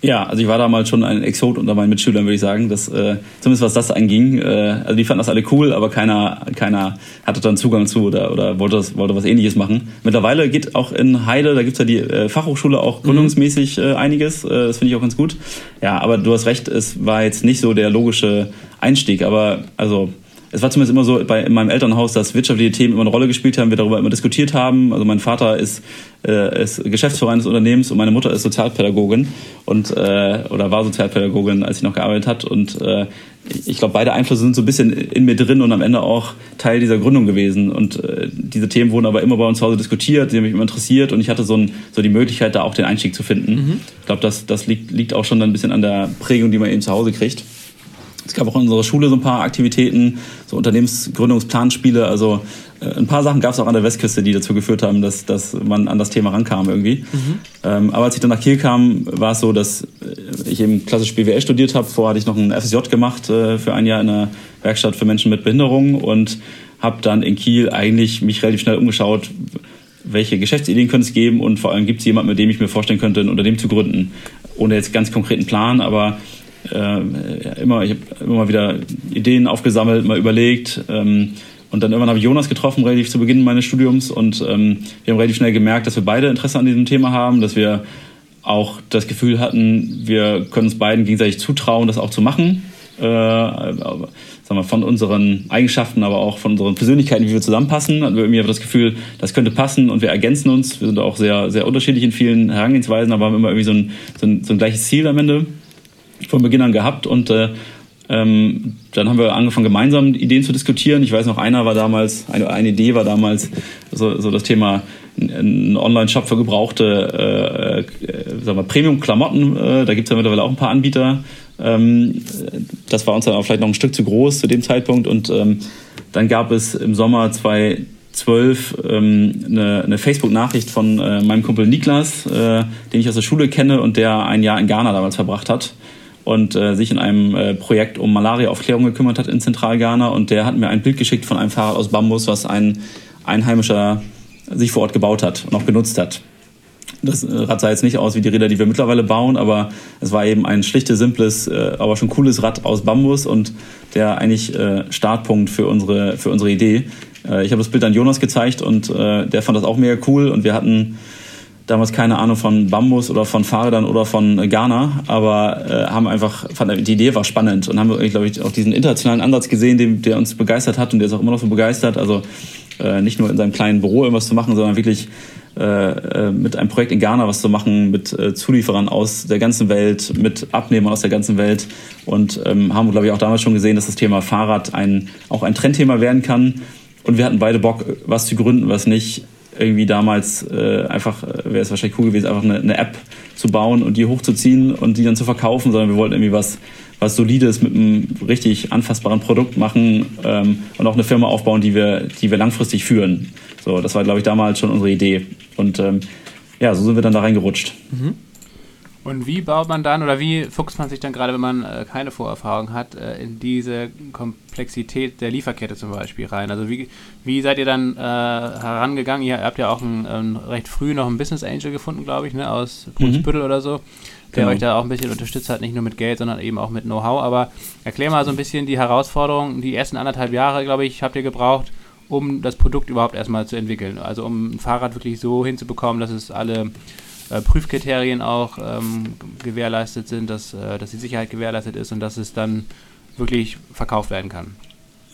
Ja, also ich war damals schon ein Exot unter meinen Mitschülern, würde ich sagen. Das, äh, zumindest was das anging. Äh, also die fanden das alle cool, aber keiner, keiner hatte dann Zugang zu oder, oder wollte, das, wollte was ähnliches machen. Mittlerweile geht auch in Heide, da gibt's ja die äh, Fachhochschule auch gründungsmäßig äh, einiges. Äh, das finde ich auch ganz gut. Ja, aber du hast recht, es war jetzt nicht so der logische Einstieg. Aber also es war zumindest immer so bei, in meinem Elternhaus, dass wirtschaftliche Themen immer eine Rolle gespielt haben, wir darüber immer diskutiert haben. Also mein Vater ist, äh, ist Geschäftsführer eines Unternehmens und meine Mutter ist Sozialpädagogin und äh, oder war Sozialpädagogin, als sie noch gearbeitet hat. Und äh, ich glaube, beide Einflüsse sind so ein bisschen in mir drin und am Ende auch Teil dieser Gründung gewesen. Und äh, diese Themen wurden aber immer bei uns zu Hause diskutiert, sie haben mich immer interessiert und ich hatte so, ein, so die Möglichkeit, da auch den Einstieg zu finden. Mhm. Ich glaube, das, das liegt, liegt auch schon ein bisschen an der Prägung, die man eben zu Hause kriegt. Es gab auch in unserer Schule so ein paar Aktivitäten, so Unternehmensgründungsplanspiele. Also äh, ein paar Sachen gab es auch an der Westküste, die dazu geführt haben, dass, dass man an das Thema rankam irgendwie. Mhm. Ähm, aber als ich dann nach Kiel kam, war es so, dass äh, ich eben klassisch BWL studiert habe. Vorher hatte ich noch ein FSJ gemacht äh, für ein Jahr in einer Werkstatt für Menschen mit Behinderung und habe dann in Kiel eigentlich mich relativ schnell umgeschaut, welche Geschäftsideen könnte es geben und vor allem gibt es jemanden, mit dem ich mir vorstellen könnte, ein Unternehmen zu gründen. Ohne jetzt ganz konkreten Plan, aber äh, immer, ich habe immer mal wieder Ideen aufgesammelt, mal überlegt. Ähm, und dann irgendwann habe ich Jonas getroffen, relativ zu Beginn meines Studiums. Und ähm, wir haben relativ schnell gemerkt, dass wir beide Interesse an diesem Thema haben, dass wir auch das Gefühl hatten, wir können uns beiden gegenseitig zutrauen, das auch zu machen. Äh, sagen wir, von unseren Eigenschaften, aber auch von unseren Persönlichkeiten, wie wir zusammenpassen. Wir irgendwie das Gefühl, das könnte passen und wir ergänzen uns. Wir sind auch sehr, sehr unterschiedlich in vielen Herangehensweisen, aber haben immer irgendwie so ein, so ein, so ein gleiches Ziel am Ende von Beginn an gehabt und äh, ähm, dann haben wir angefangen, gemeinsam Ideen zu diskutieren. Ich weiß noch, einer war damals, eine, eine Idee war damals so, so das Thema ein Online-Shop für gebrauchte äh, äh, Premium-Klamotten. Äh, da gibt es ja mittlerweile auch ein paar Anbieter. Ähm, das war uns dann auch vielleicht noch ein Stück zu groß zu dem Zeitpunkt. Und ähm, dann gab es im Sommer 2012 ähm, eine, eine Facebook-Nachricht von äh, meinem Kumpel Niklas, äh, den ich aus der Schule kenne und der ein Jahr in Ghana damals verbracht hat und äh, sich in einem äh, Projekt um Malariaaufklärung gekümmert hat in Zentralghana. Und der hat mir ein Bild geschickt von einem Fahrrad aus Bambus, was ein Einheimischer sich vor Ort gebaut hat und auch genutzt hat. Das äh, Rad sah jetzt nicht aus wie die Räder, die wir mittlerweile bauen, aber es war eben ein schlichtes, simples, äh, aber schon cooles Rad aus Bambus und der eigentlich äh, Startpunkt für unsere, für unsere Idee. Äh, ich habe das Bild an Jonas gezeigt und der fand das auch mega cool und wir hatten damals keine Ahnung von Bambus oder von Fahrrädern oder von Ghana, aber äh, haben einfach, fand, die Idee war spannend und haben, glaube ich, auch diesen internationalen Ansatz gesehen, den, der uns begeistert hat und der ist auch immer noch so begeistert. Also äh, nicht nur in seinem kleinen Büro irgendwas zu machen, sondern wirklich äh, äh mit einem Projekt in Ghana was zu machen, mit äh, Zulieferern aus der ganzen Welt, mit Abnehmern aus der ganzen Welt und ähm, haben, glaube ich, auch damals schon gesehen, dass das Thema Fahrrad ein, auch ein Trendthema werden kann. Und wir hatten beide Bock, was zu gründen, was nicht irgendwie damals äh, einfach, äh, wäre es wahrscheinlich cool gewesen, einfach eine, eine, App zu bauen und die hochzuziehen und die dann zu verkaufen, sondern wir wollten irgendwie was, was Solides mit einem richtig anfassbaren Produkt machen ähm, und auch eine Firma aufbauen, die wir, die wir langfristig führen. So, das war, glaube ich, damals schon unsere Idee. Und ähm, ja, so sind wir dann da reingerutscht. Mhm. Und wie baut man dann oder wie fuchst man sich dann gerade, wenn man äh, keine Vorerfahrung hat, äh, in diese Komplexität der Lieferkette zum Beispiel rein? Also wie, wie seid ihr dann äh, herangegangen? Ihr habt ja auch ein, ein, recht früh noch einen Business Angel gefunden, glaube ich, ne, aus Brunsbüttel mhm. oder so, der genau. euch da auch ein bisschen unterstützt hat, nicht nur mit Geld, sondern eben auch mit Know-how. Aber erklär mal so ein bisschen die Herausforderungen. Die ersten anderthalb Jahre, glaube ich, habt ihr gebraucht, um das Produkt überhaupt erstmal zu entwickeln. Also um ein Fahrrad wirklich so hinzubekommen, dass es alle äh, Prüfkriterien auch ähm, gewährleistet sind, dass, äh, dass die Sicherheit gewährleistet ist und dass es dann wirklich verkauft werden kann.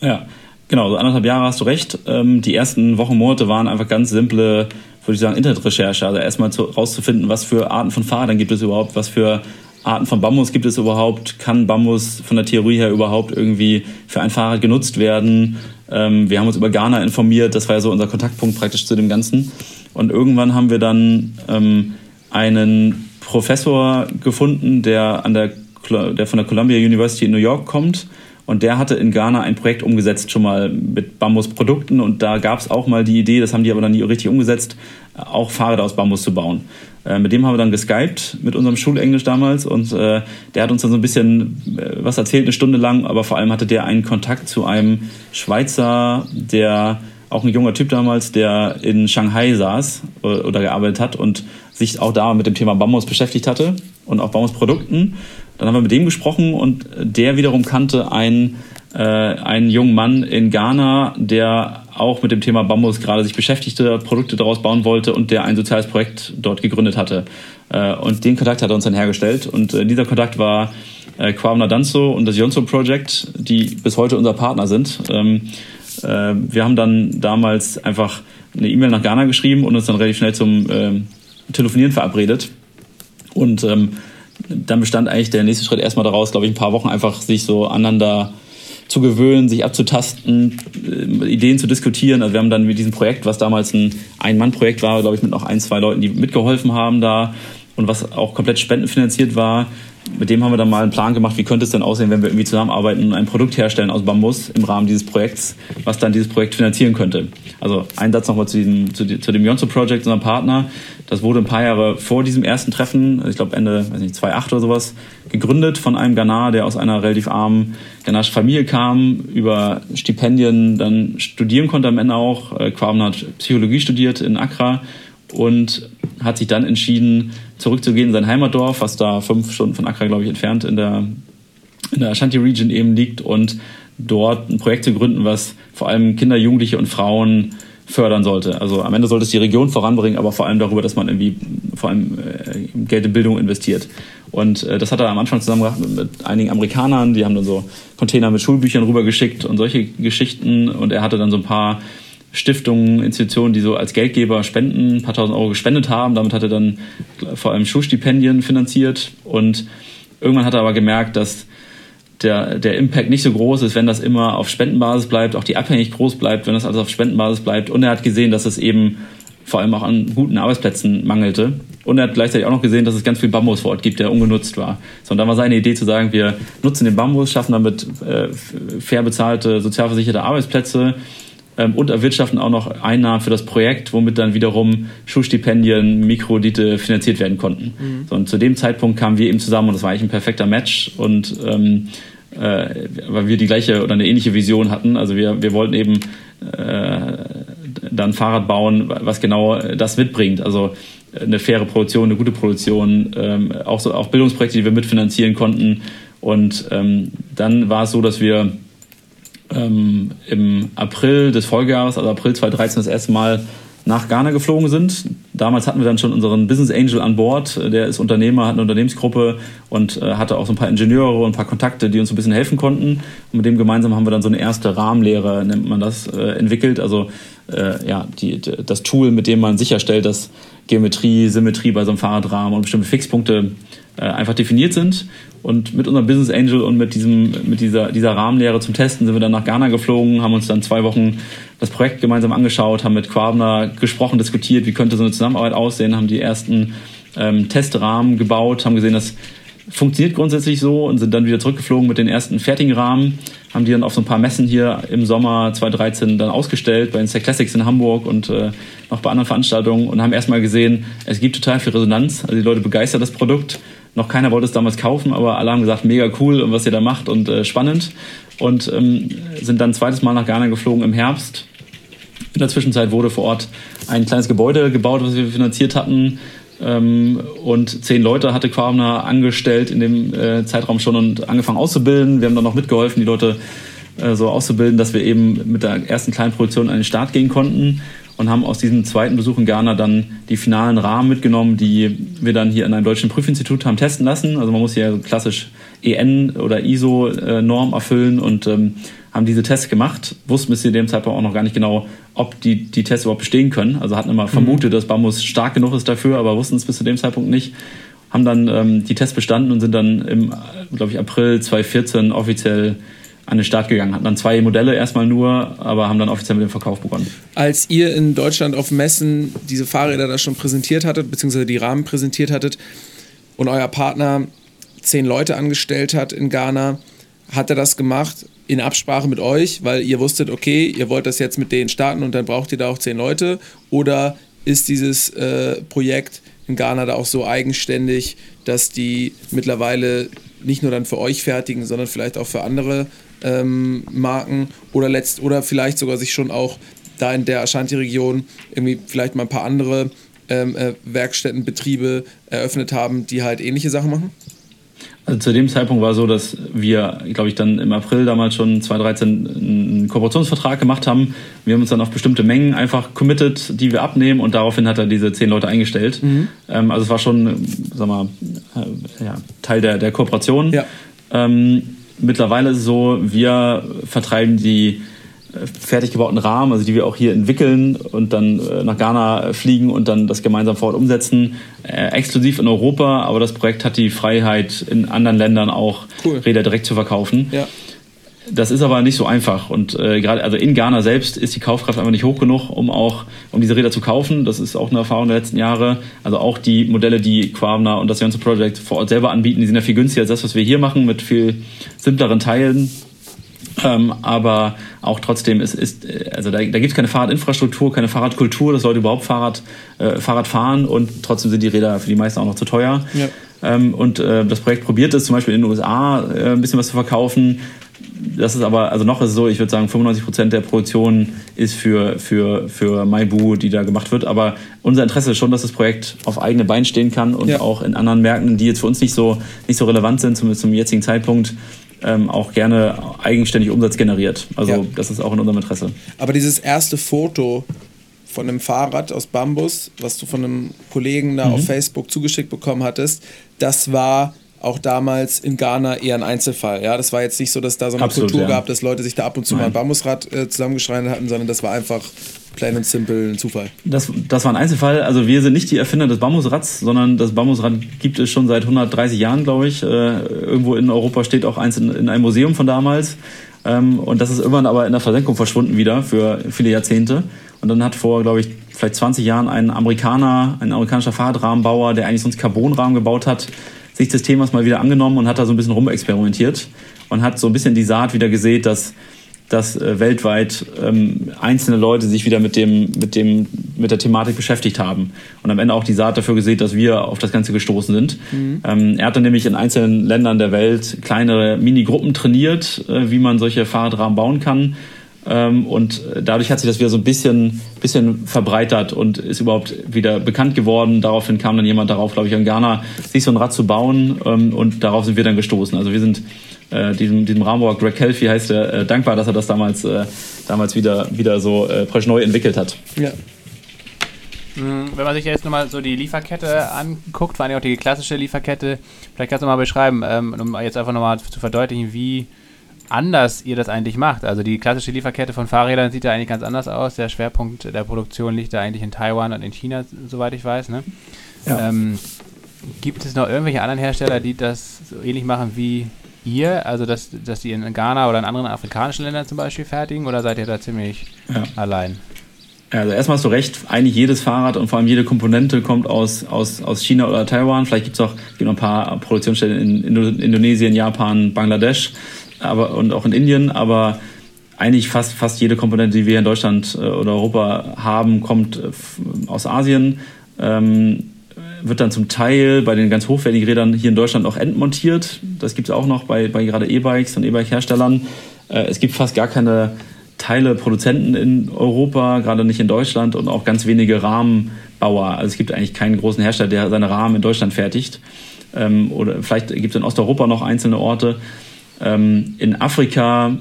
Ja, genau, so anderthalb Jahre hast du recht. Ähm, die ersten Wochen, Monate waren einfach ganz simple, würde ich sagen, Internetrecherche. Also erstmal rauszufinden, was für Arten von Fahrrädern gibt es überhaupt, was für Arten von Bambus gibt es überhaupt, kann Bambus von der Theorie her überhaupt irgendwie für ein Fahrrad genutzt werden. Ähm, wir haben uns über Ghana informiert, das war ja so unser Kontaktpunkt praktisch zu dem Ganzen. Und irgendwann haben wir dann ähm, einen Professor gefunden, der, an der, der von der Columbia University in New York kommt. Und der hatte in Ghana ein Projekt umgesetzt, schon mal mit Bambusprodukten. Und da gab es auch mal die Idee, das haben die aber dann nie richtig umgesetzt, auch Fahrräder aus Bambus zu bauen. Äh, mit dem haben wir dann geskypt, mit unserem Schulenglisch damals. Und äh, der hat uns dann so ein bisschen äh, was erzählt, eine Stunde lang. Aber vor allem hatte der einen Kontakt zu einem Schweizer, der auch ein junger Typ damals, der in Shanghai saß äh, oder gearbeitet hat und sich auch da mit dem Thema Bambus beschäftigt hatte und auch Bambusprodukten. Dann haben wir mit dem gesprochen und der wiederum kannte einen, äh, einen jungen Mann in Ghana, der auch mit dem Thema Bambus gerade sich beschäftigte, Produkte daraus bauen wollte und der ein soziales Projekt dort gegründet hatte. Äh, und den Kontakt hat er uns dann hergestellt. Und äh, dieser Kontakt war äh, Kwamna Danzo und das Yonso Project, die bis heute unser Partner sind. Ähm, äh, wir haben dann damals einfach eine E-Mail nach Ghana geschrieben und uns dann relativ schnell zum ähm, Telefonieren verabredet. Und ähm, dann bestand eigentlich der nächste Schritt erstmal daraus, glaube ich, ein paar Wochen einfach sich so aneinander zu gewöhnen, sich abzutasten, äh, Ideen zu diskutieren. Also wir haben dann mit diesem Projekt, was damals ein Ein-Mann-Projekt war, glaube ich, mit noch ein, zwei Leuten, die mitgeholfen haben da und was auch komplett spendenfinanziert war, mit dem haben wir dann mal einen Plan gemacht, wie könnte es denn aussehen, wenn wir irgendwie zusammenarbeiten und ein Produkt herstellen aus Bambus im Rahmen dieses Projekts, was dann dieses Projekt finanzieren könnte. Also ein Satz nochmal zu, diesem, zu, dem Yonzo Project, unserem Partner. Das wurde ein paar Jahre vor diesem ersten Treffen, ich glaube Ende weiß nicht, 2008 oder sowas, gegründet von einem Ghana, der aus einer relativ armen ghanaischen Familie kam, über Stipendien dann studieren konnte am Ende auch. Äh, Quam hat Psychologie studiert in Accra und hat sich dann entschieden, zurückzugehen in sein Heimatdorf, was da fünf Stunden von Accra, glaube ich, entfernt in der, in der Ashanti Region eben liegt und dort ein Projekt zu gründen, was vor allem Kinder, Jugendliche und Frauen fördern sollte. Also am Ende sollte es die Region voranbringen, aber vor allem darüber, dass man irgendwie vor allem äh, Geld in Bildung investiert. Und äh, das hat er am Anfang zusammen gemacht mit, mit, einigen Amerikanern, die haben dann so Container mit Schulbüchern rübergeschickt und solche Geschichten. Und er hatte dann so ein paar Stiftungen, Institutionen, die so als Geldgeber Spenden, ein paar tausend Euro gespendet haben. Damit hat er dann vor allem Schulstipendien finanziert. Und irgendwann hat er aber gemerkt, dass der, der Impact nicht so groß ist, wenn das immer auf Spendenbasis bleibt, auch die Abhängig groß bleibt, wenn das alles auf Spendenbasis bleibt. Und er hat gesehen, dass es eben vor allem auch an guten Arbeitsplätzen mangelte. Und er hat gleichzeitig auch noch gesehen, dass es ganz viel Bambus vor Ort gibt, der ungenutzt war. So, und dann war seine Idee zu sagen, wir nutzen den Bambus, schaffen damit äh, fair bezahlte, sozialversicherte Arbeitsplätze, und erwirtschaften auch noch Einnahmen für das Projekt, womit dann wiederum Schulstipendien, Mikrokredite finanziert werden konnten. Mhm. So, und zu dem Zeitpunkt kamen wir eben zusammen und das war eigentlich ein perfekter Match und ähm, äh, weil wir die gleiche oder eine ähnliche Vision hatten. Also wir, wir wollten eben äh, dann Fahrrad bauen, was genau das mitbringt. Also eine faire Produktion, eine gute Produktion, ähm, auch, so, auch Bildungsprojekte, die wir mitfinanzieren konnten. Und ähm, dann war es so, dass wir ähm, im April des Folgejahres, also April 2013, das erste Mal nach Ghana geflogen sind. Damals hatten wir dann schon unseren Business Angel an Bord. Der ist Unternehmer, hat eine Unternehmensgruppe und äh, hatte auch so ein paar Ingenieure und ein paar Kontakte, die uns ein bisschen helfen konnten. Und mit dem gemeinsam haben wir dann so eine erste Rahmenlehre, nennt man das, äh, entwickelt. Also äh, ja, die, das Tool, mit dem man sicherstellt, dass Geometrie, Symmetrie bei so einem Fahrradrahmen und bestimmte Fixpunkte äh, einfach definiert sind. Und mit unserem Business Angel und mit, diesem, mit dieser, dieser Rahmenlehre zum Testen sind wir dann nach Ghana geflogen, haben uns dann zwei Wochen das Projekt gemeinsam angeschaut, haben mit Quabner gesprochen, diskutiert, wie könnte so eine Zusammenarbeit aussehen, haben die ersten ähm, Testrahmen gebaut, haben gesehen, das funktioniert grundsätzlich so und sind dann wieder zurückgeflogen mit den ersten fertigen Rahmen, haben die dann auf so ein paar Messen hier im Sommer 2013 dann ausgestellt, bei den Stack Classics in Hamburg und äh, noch bei anderen Veranstaltungen und haben erstmal gesehen, es gibt total viel Resonanz, also die Leute begeistern das Produkt. Noch keiner wollte es damals kaufen, aber alle haben gesagt, mega cool und was ihr da macht und äh, spannend. Und ähm, sind dann zweites Mal nach Ghana geflogen im Herbst. In der Zwischenzeit wurde vor Ort ein kleines Gebäude gebaut, was wir finanziert hatten. Ähm, und zehn Leute hatte Quabner angestellt in dem äh, Zeitraum schon und angefangen auszubilden. Wir haben dann noch mitgeholfen, die Leute äh, so auszubilden, dass wir eben mit der ersten kleinen Produktion an den Start gehen konnten und haben aus diesem zweiten Besuch in Ghana dann die finalen Rahmen mitgenommen, die wir dann hier in einem deutschen Prüfinstitut haben testen lassen. Also man muss hier klassisch EN oder ISO-Norm äh, erfüllen und ähm, haben diese Tests gemacht, wussten bis zu dem Zeitpunkt auch noch gar nicht genau, ob die, die Tests überhaupt bestehen können. Also hatten immer vermutet, mhm. dass Bambus stark genug ist dafür, aber wussten es bis zu dem Zeitpunkt nicht. Haben dann ähm, die Tests bestanden und sind dann im, glaube ich, April 2014 offiziell an den Start gegangen. Hatten dann zwei Modelle erstmal nur, aber haben dann offiziell mit dem Verkauf begonnen. Als ihr in Deutschland auf Messen diese Fahrräder da schon präsentiert hattet, beziehungsweise die Rahmen präsentiert hattet und euer Partner zehn Leute angestellt hat in Ghana, hat er das gemacht in Absprache mit euch, weil ihr wusstet, okay, ihr wollt das jetzt mit denen starten und dann braucht ihr da auch zehn Leute? Oder ist dieses äh, Projekt in Ghana da auch so eigenständig, dass die mittlerweile nicht nur dann für euch fertigen, sondern vielleicht auch für andere ähm, Marken oder, letzt, oder vielleicht sogar sich schon auch da in der Ashanti-Region irgendwie vielleicht mal ein paar andere ähm, äh, Werkstätten, Betriebe eröffnet haben, die halt ähnliche Sachen machen? Also zu dem Zeitpunkt war es so, dass wir, glaube ich, dann im April damals schon 2013 einen Kooperationsvertrag gemacht haben. Wir haben uns dann auf bestimmte Mengen einfach committed, die wir abnehmen und daraufhin hat er diese zehn Leute eingestellt. Mhm. Ähm, also es war schon, sag mal, äh, ja, Teil der, der Kooperation. Ja. Ähm, mittlerweile ist es so, wir vertreiben die fertig gebauten Rahmen, also die wir auch hier entwickeln und dann äh, nach Ghana fliegen und dann das gemeinsam vor Ort umsetzen, äh, exklusiv in Europa, aber das Projekt hat die Freiheit, in anderen Ländern auch cool. Räder direkt zu verkaufen. Ja. Das ist aber nicht so einfach und äh, gerade also in Ghana selbst ist die Kaufkraft einfach nicht hoch genug, um auch um diese Räder zu kaufen. Das ist auch eine Erfahrung der letzten Jahre. Also auch die Modelle, die Quavner und das ganze Project vor Ort selber anbieten, die sind ja viel günstiger als das, was wir hier machen mit viel simpleren Teilen. Ähm, aber auch trotzdem ist, ist also da, da gibt es keine Fahrradinfrastruktur, keine Fahrradkultur, dass Leute überhaupt Fahrrad, äh, Fahrrad fahren und trotzdem sind die Räder für die meisten auch noch zu teuer. Ja. Ähm, und äh, das Projekt probiert es zum Beispiel in den USA äh, ein bisschen was zu verkaufen das ist aber, also noch ist es so, ich würde sagen, 95 Prozent der Produktion ist für, für, für Maibu, die da gemacht wird. Aber unser Interesse ist schon, dass das Projekt auf eigene Beine stehen kann und ja. auch in anderen Märkten, die jetzt für uns nicht so, nicht so relevant sind, zumindest zum jetzigen Zeitpunkt, ähm, auch gerne eigenständig Umsatz generiert. Also ja. das ist auch in unserem Interesse. Aber dieses erste Foto von einem Fahrrad aus Bambus, was du von einem Kollegen da mhm. auf Facebook zugeschickt bekommen hattest, das war auch damals in Ghana eher ein Einzelfall. Ja, das war jetzt nicht so, dass da so eine Absolut, Kultur ja. gab, dass Leute sich da ab und zu Nein. mal ein Bambusrad äh, zusammengeschreinert hatten, sondern das war einfach plain und simple ein Zufall. Das, das war ein Einzelfall. Also wir sind nicht die Erfinder des Bambusrads, sondern das Bambusrad gibt es schon seit 130 Jahren, glaube ich. Äh, irgendwo in Europa steht auch eins in, in einem Museum von damals. Ähm, und das ist irgendwann aber in der Versenkung verschwunden wieder für viele Jahrzehnte. Und dann hat vor, glaube ich, vielleicht 20 Jahren ein Amerikaner, ein amerikanischer Fahrradrahmenbauer, der eigentlich sonst Carbonrahmen gebaut hat, sich des Themas mal wieder angenommen und hat da so ein bisschen rumexperimentiert und hat so ein bisschen die Saat wieder gesät, dass dass äh, weltweit ähm, einzelne Leute sich wieder mit dem, mit dem, mit der Thematik beschäftigt haben. Und am Ende auch die Saat dafür gesät, dass wir auf das Ganze gestoßen sind. Mhm. Ähm, er hat dann nämlich in einzelnen Ländern der Welt kleinere Minigruppen trainiert, äh, wie man solche Fahrradrahmen bauen kann. Ähm, und dadurch hat sich das wieder so ein bisschen, bisschen verbreitert und ist überhaupt wieder bekannt geworden. Daraufhin kam dann jemand darauf, glaube ich, in Ghana, sich so ein Rad zu bauen ähm, und darauf sind wir dann gestoßen. Also wir sind äh, diesem, diesem Rahmenbauer Greg Helfie heißt er, äh, dankbar, dass er das damals, äh, damals wieder, wieder so äh, frisch neu entwickelt hat. Ja. Hm, wenn man sich jetzt nochmal so die Lieferkette anguckt, vor allem auch die klassische Lieferkette, vielleicht kannst du mal beschreiben, ähm, um jetzt einfach nochmal zu verdeutlichen, wie anders ihr das eigentlich macht. Also die klassische Lieferkette von Fahrrädern sieht ja eigentlich ganz anders aus. Der Schwerpunkt der Produktion liegt da eigentlich in Taiwan und in China, soweit ich weiß. Ne? Ja. Ähm, gibt es noch irgendwelche anderen Hersteller, die das so ähnlich machen wie ihr? Also dass, dass die in Ghana oder in anderen afrikanischen Ländern zum Beispiel fertigen oder seid ihr da ziemlich ja. allein? Also erstmal hast du recht, eigentlich jedes Fahrrad und vor allem jede Komponente kommt aus, aus, aus China oder Taiwan. Vielleicht gibt es auch gibt noch ein paar Produktionsstellen in Indonesien, Japan, Bangladesch. Aber, und auch in Indien, aber eigentlich fast, fast jede Komponente, die wir in Deutschland äh, oder Europa haben, kommt äh, aus Asien. Ähm, wird dann zum Teil bei den ganz hochwertigen Rädern hier in Deutschland auch entmontiert. Das gibt es auch noch bei, bei gerade E-Bikes und E-Bike-Herstellern. Äh, es gibt fast gar keine Teile Produzenten in Europa, gerade nicht in Deutschland und auch ganz wenige Rahmenbauer. Also es gibt eigentlich keinen großen Hersteller, der seine Rahmen in Deutschland fertigt. Ähm, oder vielleicht gibt es in Osteuropa noch einzelne Orte. Ähm, in Afrika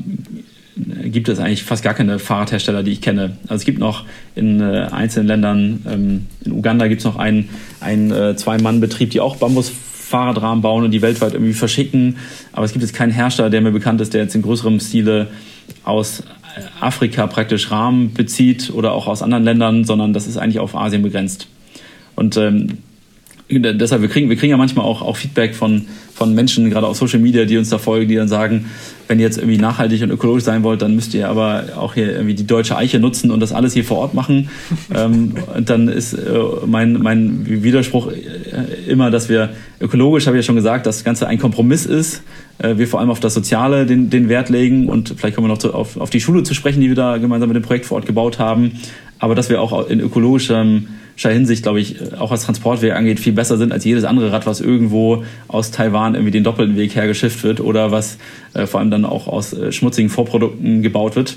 gibt es eigentlich fast gar keine Fahrradhersteller, die ich kenne. Also es gibt noch in äh, einzelnen Ländern, ähm, in Uganda gibt es noch einen, einen äh, Zwei-Mann-Betrieb, die auch Bambus-Fahrradrahmen bauen und die weltweit irgendwie verschicken. Aber es gibt jetzt keinen Hersteller, der mir bekannt ist, der jetzt in größerem Stile aus äh, Afrika praktisch Rahmen bezieht oder auch aus anderen Ländern, sondern das ist eigentlich auf Asien begrenzt. Und ähm, deshalb, wir kriegen, wir kriegen ja manchmal auch, auch Feedback von, von Menschen, gerade auf Social Media, die uns da folgen, die dann sagen, wenn ihr jetzt irgendwie nachhaltig und ökologisch sein wollt, dann müsst ihr aber auch hier irgendwie die deutsche Eiche nutzen und das alles hier vor Ort machen. ähm, und dann ist äh, mein, mein Widerspruch äh, immer, dass wir ökologisch, habe ich ja schon gesagt, das Ganze ein Kompromiss ist. Äh, wir vor allem auf das Soziale den, den Wert legen und vielleicht kommen wir noch zu, auf, auf die Schule zu sprechen, die wir da gemeinsam mit dem Projekt vor Ort gebaut haben. Aber dass wir auch in ökologischem Hinsicht, glaube ich, auch was Transportweg angeht, viel besser sind als jedes andere Rad, was irgendwo aus Taiwan irgendwie den doppelten Weg hergeschifft wird oder was äh, vor allem dann auch aus äh, schmutzigen Vorprodukten gebaut wird.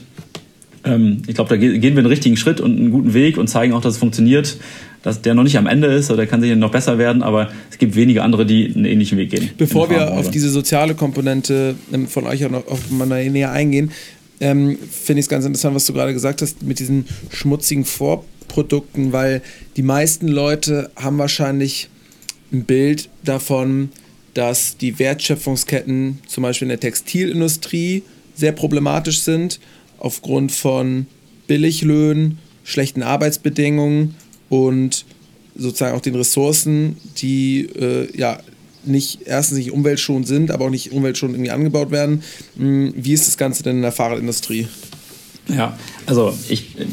Ähm, ich glaube, da gehen wir einen richtigen Schritt und einen guten Weg und zeigen auch, dass es funktioniert, dass der noch nicht am Ende ist oder der kann sicher noch besser werden, aber es gibt wenige andere, die einen ähnlichen Weg gehen. Bevor wir auf diese soziale Komponente ähm, von euch auch noch auf näher eingehen, ähm, finde ich es ganz interessant, was du gerade gesagt hast mit diesen schmutzigen Vorprodukten, weil die meisten Leute haben wahrscheinlich ein Bild davon, dass die Wertschöpfungsketten zum Beispiel in der Textilindustrie sehr problematisch sind, aufgrund von Billiglöhnen, schlechten Arbeitsbedingungen und sozusagen auch den Ressourcen, die äh, ja nicht erstens nicht umweltschonend sind, aber auch nicht umweltschonend irgendwie angebaut werden. Hm, wie ist das Ganze denn in der Fahrradindustrie? Ja, also ich äh,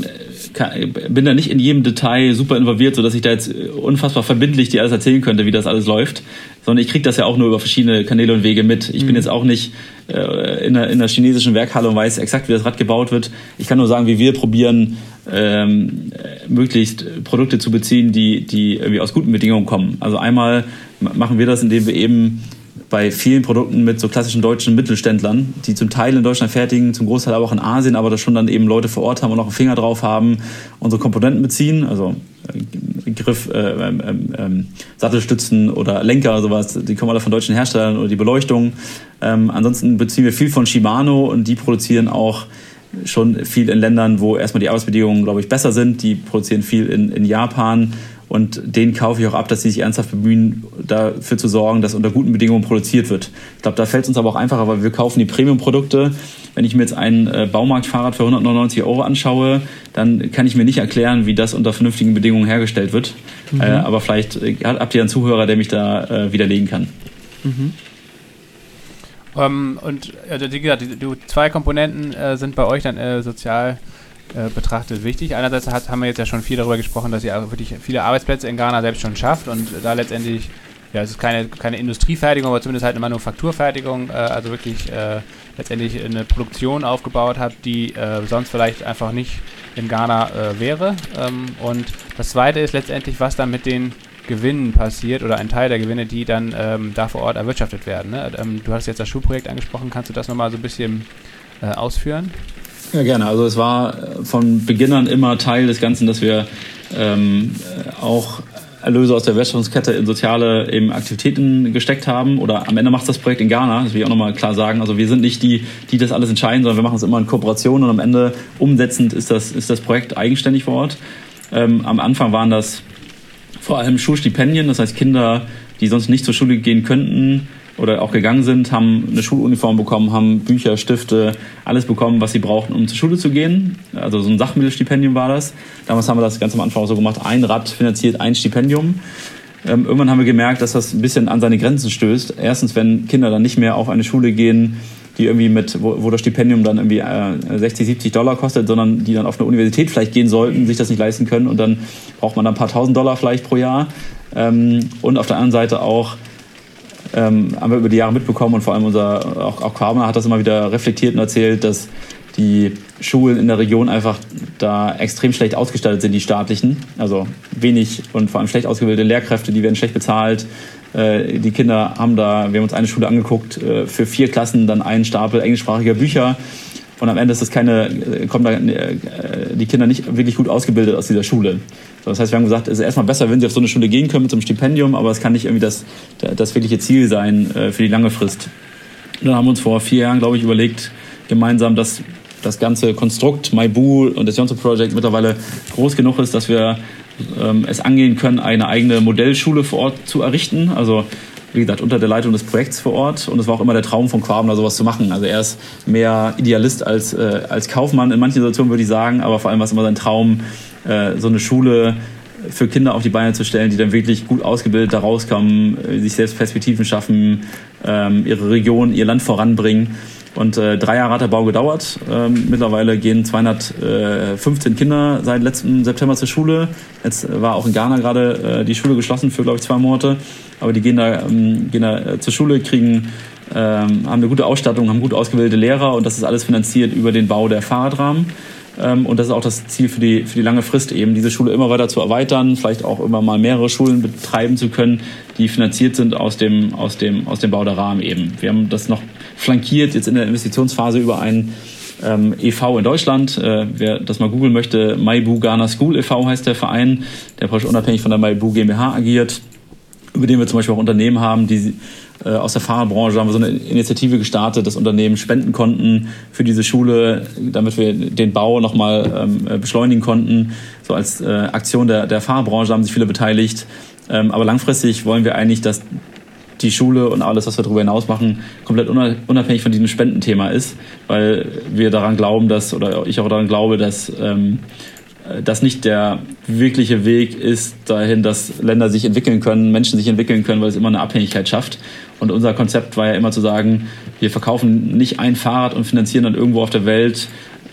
bin da nicht in jedem Detail super involviert, sodass ich da jetzt unfassbar verbindlich dir alles erzählen könnte, wie das alles läuft, sondern ich kriege das ja auch nur über verschiedene Kanäle und Wege mit. Ich mhm. bin jetzt auch nicht äh, in, der, in der chinesischen Werkhalle und weiß exakt, wie das Rad gebaut wird. Ich kann nur sagen, wie wir probieren, ähm, möglichst Produkte zu beziehen, die, die irgendwie aus guten Bedingungen kommen. Also einmal machen wir das, indem wir eben bei vielen Produkten mit so klassischen deutschen Mittelständlern, die zum Teil in Deutschland fertigen, zum Großteil aber auch in Asien, aber da schon dann eben Leute vor Ort haben und auch einen Finger drauf haben, unsere Komponenten beziehen, also äh, Griff, äh, ähm, ähm, ähm, Sattelstützen oder Lenker, sowas, die kommen alle von deutschen Herstellern oder die Beleuchtung. Ähm, ansonsten beziehen wir viel von Shimano und die produzieren auch schon viel in Ländern, wo erstmal die Arbeitsbedingungen, glaube ich, besser sind. Die produzieren viel in, in Japan und denen kaufe ich auch ab, dass sie sich ernsthaft bemühen, dafür zu sorgen, dass unter guten Bedingungen produziert wird. Ich glaube, da fällt es uns aber auch einfacher, weil wir kaufen die Premium-Produkte. Wenn ich mir jetzt ein äh, Baumarktfahrrad für 199 Euro anschaue, dann kann ich mir nicht erklären, wie das unter vernünftigen Bedingungen hergestellt wird. Mhm. Äh, aber vielleicht äh, habt ihr einen Zuhörer, der mich da äh, widerlegen kann. Mhm. Ähm, und also, wie gesagt, die, die zwei Komponenten sind bei euch dann sozial äh, betrachtet wichtig. Einerseits hat, haben wir jetzt ja schon viel darüber gesprochen, dass ihr wirklich viele Arbeitsplätze in Ghana selbst schon schafft und da letztendlich, ja, es ist keine, keine Industriefertigung, aber zumindest halt eine Manufakturfertigung, äh, also wirklich äh, letztendlich eine Produktion aufgebaut habt, die äh, sonst vielleicht einfach nicht in Ghana äh, wäre. Ähm, und das Zweite ist letztendlich, was dann mit den Gewinnen passiert oder ein Teil der Gewinne, die dann ähm, da vor Ort erwirtschaftet werden. Ne? Ähm, du hast jetzt das Schulprojekt angesprochen, kannst du das nochmal so ein bisschen ausführen? Ja, gerne. Also es war von Beginn an immer Teil des Ganzen, dass wir ähm, auch Erlöse aus der Wertschöpfungskette in soziale eben Aktivitäten gesteckt haben. Oder am Ende macht das Projekt in Ghana, das will ich auch nochmal klar sagen. Also wir sind nicht die, die das alles entscheiden, sondern wir machen es immer in Kooperation und am Ende umsetzend ist das, ist das Projekt eigenständig vor Ort. Ähm, am Anfang waren das vor allem Schulstipendien, das heißt Kinder, die sonst nicht zur Schule gehen könnten, oder auch gegangen sind, haben eine Schuluniform bekommen, haben Bücher, Stifte, alles bekommen, was sie brauchten, um zur Schule zu gehen. Also so ein Sachmittelstipendium war das. Damals haben wir das ganz am Anfang auch so gemacht, ein Rad finanziert ein Stipendium. Ähm, irgendwann haben wir gemerkt, dass das ein bisschen an seine Grenzen stößt. Erstens, wenn Kinder dann nicht mehr auf eine Schule gehen, die irgendwie mit, wo, wo das Stipendium dann irgendwie äh, 60, 70 Dollar kostet, sondern die dann auf eine Universität vielleicht gehen sollten, sich das nicht leisten können und dann braucht man dann ein paar tausend Dollar vielleicht pro Jahr. Ähm, und auf der anderen Seite auch ähm, haben wir über die Jahre mitbekommen und vor allem unser, auch, auch Quabner hat das immer wieder reflektiert und erzählt, dass die Schulen in der Region einfach da extrem schlecht ausgestattet sind, die staatlichen. Also wenig und vor allem schlecht ausgebildete Lehrkräfte, die werden schlecht bezahlt. Äh, die Kinder haben da, wir haben uns eine Schule angeguckt, äh, für vier Klassen dann einen Stapel englischsprachiger Bücher. Und am Ende ist das keine, äh, kommen da die Kinder nicht wirklich gut ausgebildet aus dieser Schule. Das heißt, wir haben gesagt, es ist erstmal besser, wenn sie auf so eine Schule gehen können mit so einem Stipendium, aber es kann nicht irgendwie das, das wirkliche Ziel sein für die lange Frist. Und dann haben wir uns vor vier Jahren, glaube ich, überlegt, gemeinsam, dass das ganze Konstrukt MyBoo und das Johnson Project mittlerweile groß genug ist, dass wir ähm, es angehen können, eine eigene Modellschule vor Ort zu errichten. Also wie gesagt, unter der Leitung des Projekts vor Ort. Und es war auch immer der Traum von Quabner, sowas zu machen. Also er ist mehr Idealist als, äh, als Kaufmann in manchen Situationen, würde ich sagen. Aber vor allem war es immer sein Traum, äh, so eine Schule für Kinder auf die Beine zu stellen, die dann wirklich gut ausgebildet da rauskommen, äh, sich selbst Perspektiven schaffen, ähm, ihre Region, ihr Land voranbringen. Und äh, drei Jahre hat der Bau gedauert. Ähm, mittlerweile gehen 215 Kinder seit letzten September zur Schule. Jetzt war auch in Ghana gerade äh, die Schule geschlossen für, glaube ich, zwei Monate. Aber die gehen da, ähm, gehen da äh, zur Schule, kriegen, ähm, haben eine gute Ausstattung, haben gut ausgebildete Lehrer und das ist alles finanziert über den Bau der Fahrradrahmen. Und das ist auch das Ziel für die, für die lange Frist eben, diese Schule immer weiter zu erweitern, vielleicht auch immer mal mehrere Schulen betreiben zu können, die finanziert sind aus dem, aus dem, aus dem Bau der Rahmen eben. Wir haben das noch flankiert jetzt in der Investitionsphase über einen ähm, e.V. in Deutschland. Äh, wer das mal googeln möchte, Maibu Ghana School e.V. heißt der Verein, der praktisch unabhängig von der Maibu GmbH agiert, über den wir zum Beispiel auch Unternehmen haben, die äh, aus der Fahrerbranche haben wir so eine Initiative gestartet, dass Unternehmen spenden konnten für diese Schule, damit wir den Bau nochmal ähm, äh, beschleunigen konnten. So als äh, Aktion der, der Fahrerbranche haben sich viele beteiligt. Ähm, aber langfristig wollen wir eigentlich, dass die Schule und alles, was wir darüber hinaus machen, komplett unabhängig von diesem Spendenthema ist, weil wir daran glauben, dass, oder ich auch daran glaube, dass ähm, das nicht der wirkliche Weg ist dahin, dass Länder sich entwickeln können, Menschen sich entwickeln können, weil es immer eine Abhängigkeit schafft. Und unser Konzept war ja immer zu sagen, wir verkaufen nicht ein Fahrrad und finanzieren dann irgendwo auf der Welt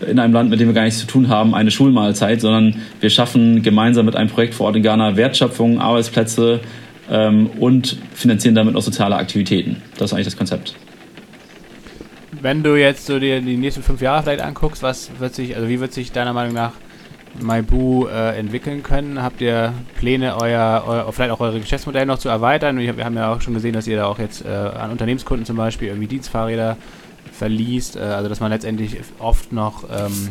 in einem Land, mit dem wir gar nichts zu tun haben, eine Schulmahlzeit, sondern wir schaffen gemeinsam mit einem Projekt vor Ort in Ghana Wertschöpfung, Arbeitsplätze ähm, und finanzieren damit auch soziale Aktivitäten. Das ist eigentlich das Konzept. Wenn du jetzt so dir die nächsten fünf Jahre vielleicht anguckst, was wird sich, also wie wird sich deiner Meinung nach Maibu äh, entwickeln können? Habt ihr Pläne, euer, euer, vielleicht auch eure Geschäftsmodelle noch zu erweitern? Wir haben ja auch schon gesehen, dass ihr da auch jetzt äh, an Unternehmenskunden zum Beispiel irgendwie Dienstfahrräder verliest, äh, also dass man letztendlich oft noch ähm,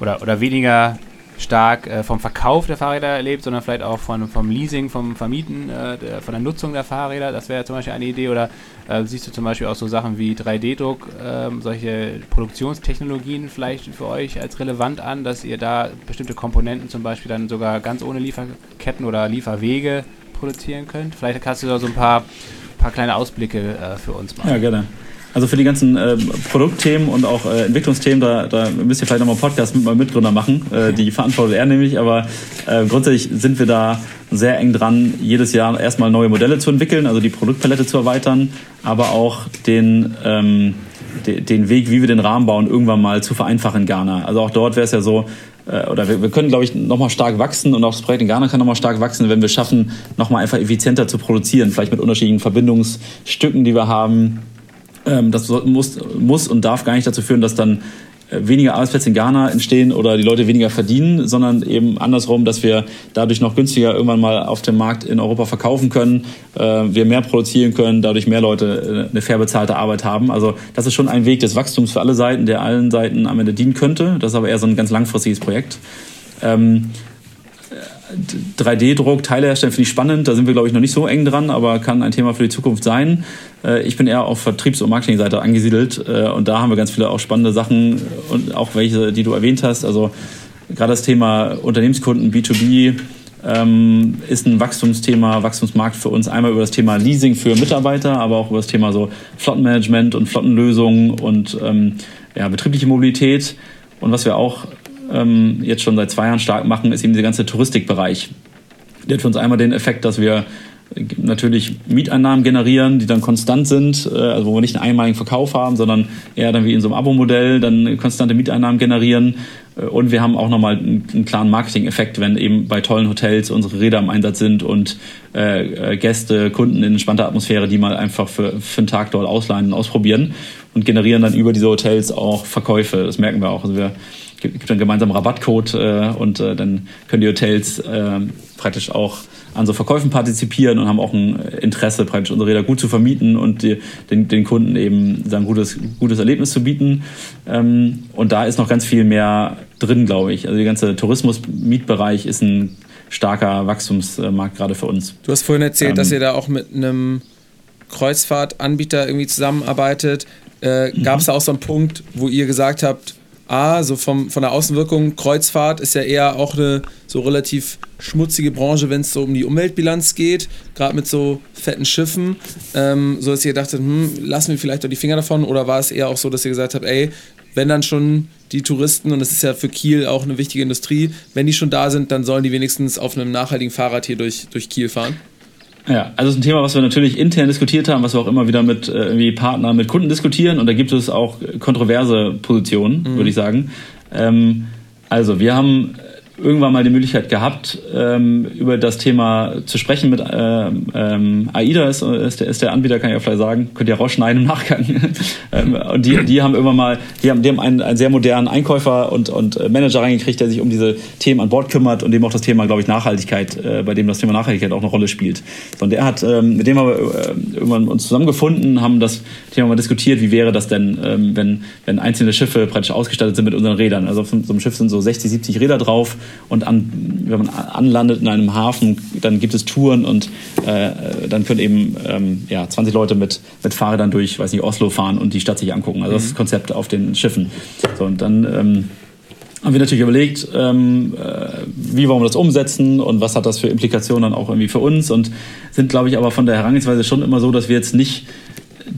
oder, oder weniger stark äh, vom Verkauf der Fahrräder lebt, sondern vielleicht auch von, vom Leasing, vom Vermieten, äh, der, von der Nutzung der Fahrräder. Das wäre zum Beispiel eine Idee. Oder äh, siehst du zum Beispiel auch so Sachen wie 3D-Druck, ähm, solche Produktionstechnologien vielleicht für euch als relevant an, dass ihr da bestimmte Komponenten zum Beispiel dann sogar ganz ohne Lieferketten oder Lieferwege produzieren könnt? Vielleicht hast du da so ein paar, paar kleine Ausblicke äh, für uns machen. Ja, gerne. Also für die ganzen äh, Produktthemen und auch äh, Entwicklungsthemen, da, da müsst ihr vielleicht nochmal einen Podcast mit meinem Mitgründer machen. Äh, die verantwortet er nämlich, aber äh, grundsätzlich sind wir da sehr eng dran, jedes Jahr erstmal neue Modelle zu entwickeln, also die Produktpalette zu erweitern, aber auch den, ähm, de, den Weg, wie wir den Rahmen bauen, irgendwann mal zu vereinfachen in Ghana. Also auch dort wäre es ja so, äh, oder wir, wir können, glaube ich, nochmal stark wachsen und auch das Projekt in Ghana kann nochmal stark wachsen, wenn wir schaffen, nochmal einfach effizienter zu produzieren, vielleicht mit unterschiedlichen Verbindungsstücken, die wir haben das muss, muss und darf gar nicht dazu führen, dass dann äh, weniger Arbeitsplätze in Ghana entstehen oder die Leute weniger verdienen, sondern eben andersrum, dass wir dadurch noch günstiger irgendwann mal auf dem Markt in Europa verkaufen können, äh, wir mehr produzieren können, dadurch mehr Leute äh, eine fair bezahlte Arbeit haben. Also das ist schon ein Weg des Wachstums für alle Seiten, der allen Seiten am Ende dienen könnte. Das ist aber eher so ein ganz langfristiges Projekt. Ähm, 3D-Druck, Teile herstellen, finde ich spannend. Da sind wir, glaube ich, noch nicht so eng dran, aber kann ein Thema für die Zukunft sein. Äh, ich bin eher auf Vertriebs- und Marketingseite angesiedelt äh, und da haben wir ganz viele auch spannende Sachen und auch welche, die du erwähnt hast. Also gerade das Thema Unternehmenskunden, B2B, ähm, ist ein Wachstumsthema, Wachstumsmarkt für uns. Einmal über das Thema Leasing für Mitarbeiter, aber auch über das Thema so Flottenmanagement und Flottenlösungen und ähm, ja, betriebliche Mobilität. Und was wir auch ähm, jetzt schon seit zwei Jahren stark machen, ist eben der ganze Touristikbereich. Der hat für uns einmal den Effekt, dass wir natürlich Mieteinnahmen generieren, die dann konstant sind, äh, also wo wir nicht einen einmaligen Verkauf haben, sondern eher dann wie in so einem Abo-Modell dann konstante Mieteinnahmen generieren Und wir haben auch nochmal einen, klaren Marketing-Effekt, wenn eben bei tollen Hotels unsere Räder im Einsatz sind und äh, äh, Gäste, Kunden in entspannter Atmosphäre, die mal einfach für, für einen Tag dort ausleihen und ausprobieren und generieren dann über diese Hotels auch Verkäufe. Das merken wir auch. Also wir gibt einen gemeinsamen Rabattcode äh, und äh, dann können die Hotels äh, praktisch auch an so Verkäufen partizipieren und haben auch ein Interesse, praktisch unsere Räder gut zu vermieten und die, den, den Kunden eben ein gutes, gutes Erlebnis zu bieten. Ähm, und da ist noch ganz viel mehr drin, glaube ich. Also der ganze Tourismus-Mietbereich ist ein starker Wachstumsmarkt gerade für uns. Du hast vorhin erzählt, ähm, dass ihr da auch mit einem Kreuzfahrtanbieter irgendwie zusammenarbeitet. Äh, Gab es da auch so einen Punkt, wo ihr gesagt habt, A, so vom, von der Außenwirkung, Kreuzfahrt ist ja eher auch eine so relativ schmutzige Branche, wenn es so um die Umweltbilanz geht, gerade mit so fetten Schiffen, ähm, so dass ihr dachtet, hm, lassen wir vielleicht doch die Finger davon oder war es eher auch so, dass ihr gesagt habt, ey, wenn dann schon die Touristen, und das ist ja für Kiel auch eine wichtige Industrie, wenn die schon da sind, dann sollen die wenigstens auf einem nachhaltigen Fahrrad hier durch, durch Kiel fahren? Ja, also es ist ein Thema, was wir natürlich intern diskutiert haben, was wir auch immer wieder mit äh, irgendwie Partnern, mit Kunden diskutieren und da gibt es auch kontroverse Positionen, mhm. würde ich sagen. Ähm, also wir haben irgendwann mal die Möglichkeit gehabt, ähm, über das Thema zu sprechen mit ähm, ähm, AIDA ist, ist, der, ist der Anbieter, kann ich auch vielleicht sagen, könnt ihr rausschneiden im Nachgang. ähm, und die, die haben irgendwann mal, die haben, die haben einen, einen sehr modernen Einkäufer und, und Manager reingekriegt, der sich um diese Themen an Bord kümmert und dem auch das Thema, glaube ich, Nachhaltigkeit, äh, bei dem das Thema Nachhaltigkeit auch eine Rolle spielt. Und der hat, ähm, mit dem haben wir äh, irgendwann uns zusammengefunden, haben das Thema mal diskutiert, wie wäre das denn, ähm, wenn, wenn einzelne Schiffe praktisch ausgestattet sind mit unseren Rädern. Also auf so einem Schiff sind so 60, 70 Räder drauf und an, wenn man anlandet in einem Hafen, dann gibt es Touren und äh, dann können eben ähm, ja, 20 Leute mit, mit Fahrrädern durch, weiß nicht, Oslo fahren und die Stadt sich angucken. Also das ist das Konzept auf den Schiffen. So, und dann ähm, haben wir natürlich überlegt, ähm, äh, wie wollen wir das umsetzen und was hat das für Implikationen dann auch irgendwie für uns und sind, glaube ich, aber von der Herangehensweise schon immer so, dass wir jetzt nicht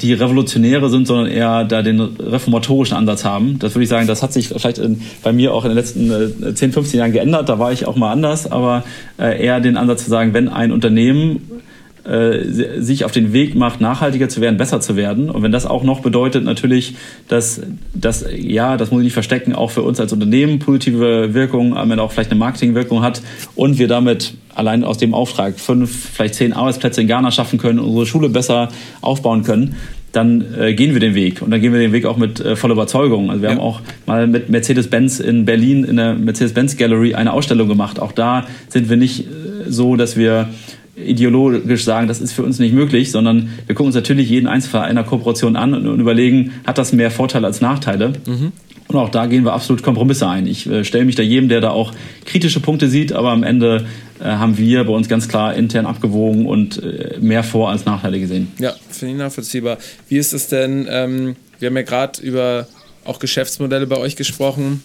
die Revolutionäre sind, sondern eher da den reformatorischen Ansatz haben. Das würde ich sagen, das hat sich vielleicht in, bei mir auch in den letzten äh, 10, 15 Jahren geändert. Da war ich auch mal anders, aber äh, eher den Ansatz zu sagen, wenn ein Unternehmen äh, sich auf den Weg macht, nachhaltiger zu werden, besser zu werden. Und wenn das auch noch bedeutet, natürlich, dass das, ja, das muss ich nicht verstecken, auch für uns als Unternehmen positive Wirkung, aber auch vielleicht eine Marketingwirkung hat und wir damit allein aus dem Auftrag fünf, vielleicht zehn Arbeitsplätze in Ghana schaffen können, unsere Schule besser aufbauen können, dann äh, gehen wir den Weg. Und dann gehen wir den Weg auch mit äh, voller Überzeugung. Also wir ja. haben auch mal mit Mercedes-Benz in Berlin in der Mercedes-Benz Gallery eine Ausstellung gemacht. Auch da sind wir nicht äh, so, dass wir ideologisch sagen, das ist für uns nicht möglich, sondern wir gucken uns natürlich jeden Einzelfall einer Kooperation an und, überlegen, hat das mehr Vorteile als Nachteile? Mhm. Und auch da gehen wir absolut Kompromisse ein. Ich äh, stelle mich da jedem, der da auch kritische Punkte sieht, aber am Ende haben wir bei uns ganz klar intern abgewogen und äh, mehr Vor- als Nachteile gesehen. Ja, finde ich nachvollziehbar. Wie ist es denn, ähm, wir haben ja gerade über auch Geschäftsmodelle bei euch gesprochen,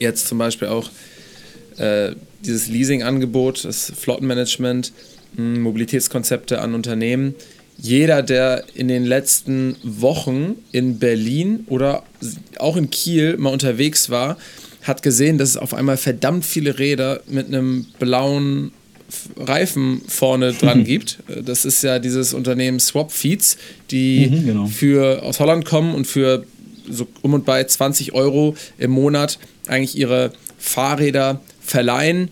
jetzt zum Beispiel auch äh, dieses Leasing-Angebot, das Flottenmanagement, hm, Mobilitätskonzepte an Unternehmen. Jeder, der in den letzten Wochen in Berlin oder auch in Kiel mal unterwegs war, hat gesehen, dass es auf einmal verdammt viele Räder mit einem blauen Reifen vorne dran gibt. Das ist ja dieses Unternehmen Swap Feeds, die mhm, genau. für, aus Holland kommen und für so um und bei 20 Euro im Monat eigentlich ihre Fahrräder verleihen,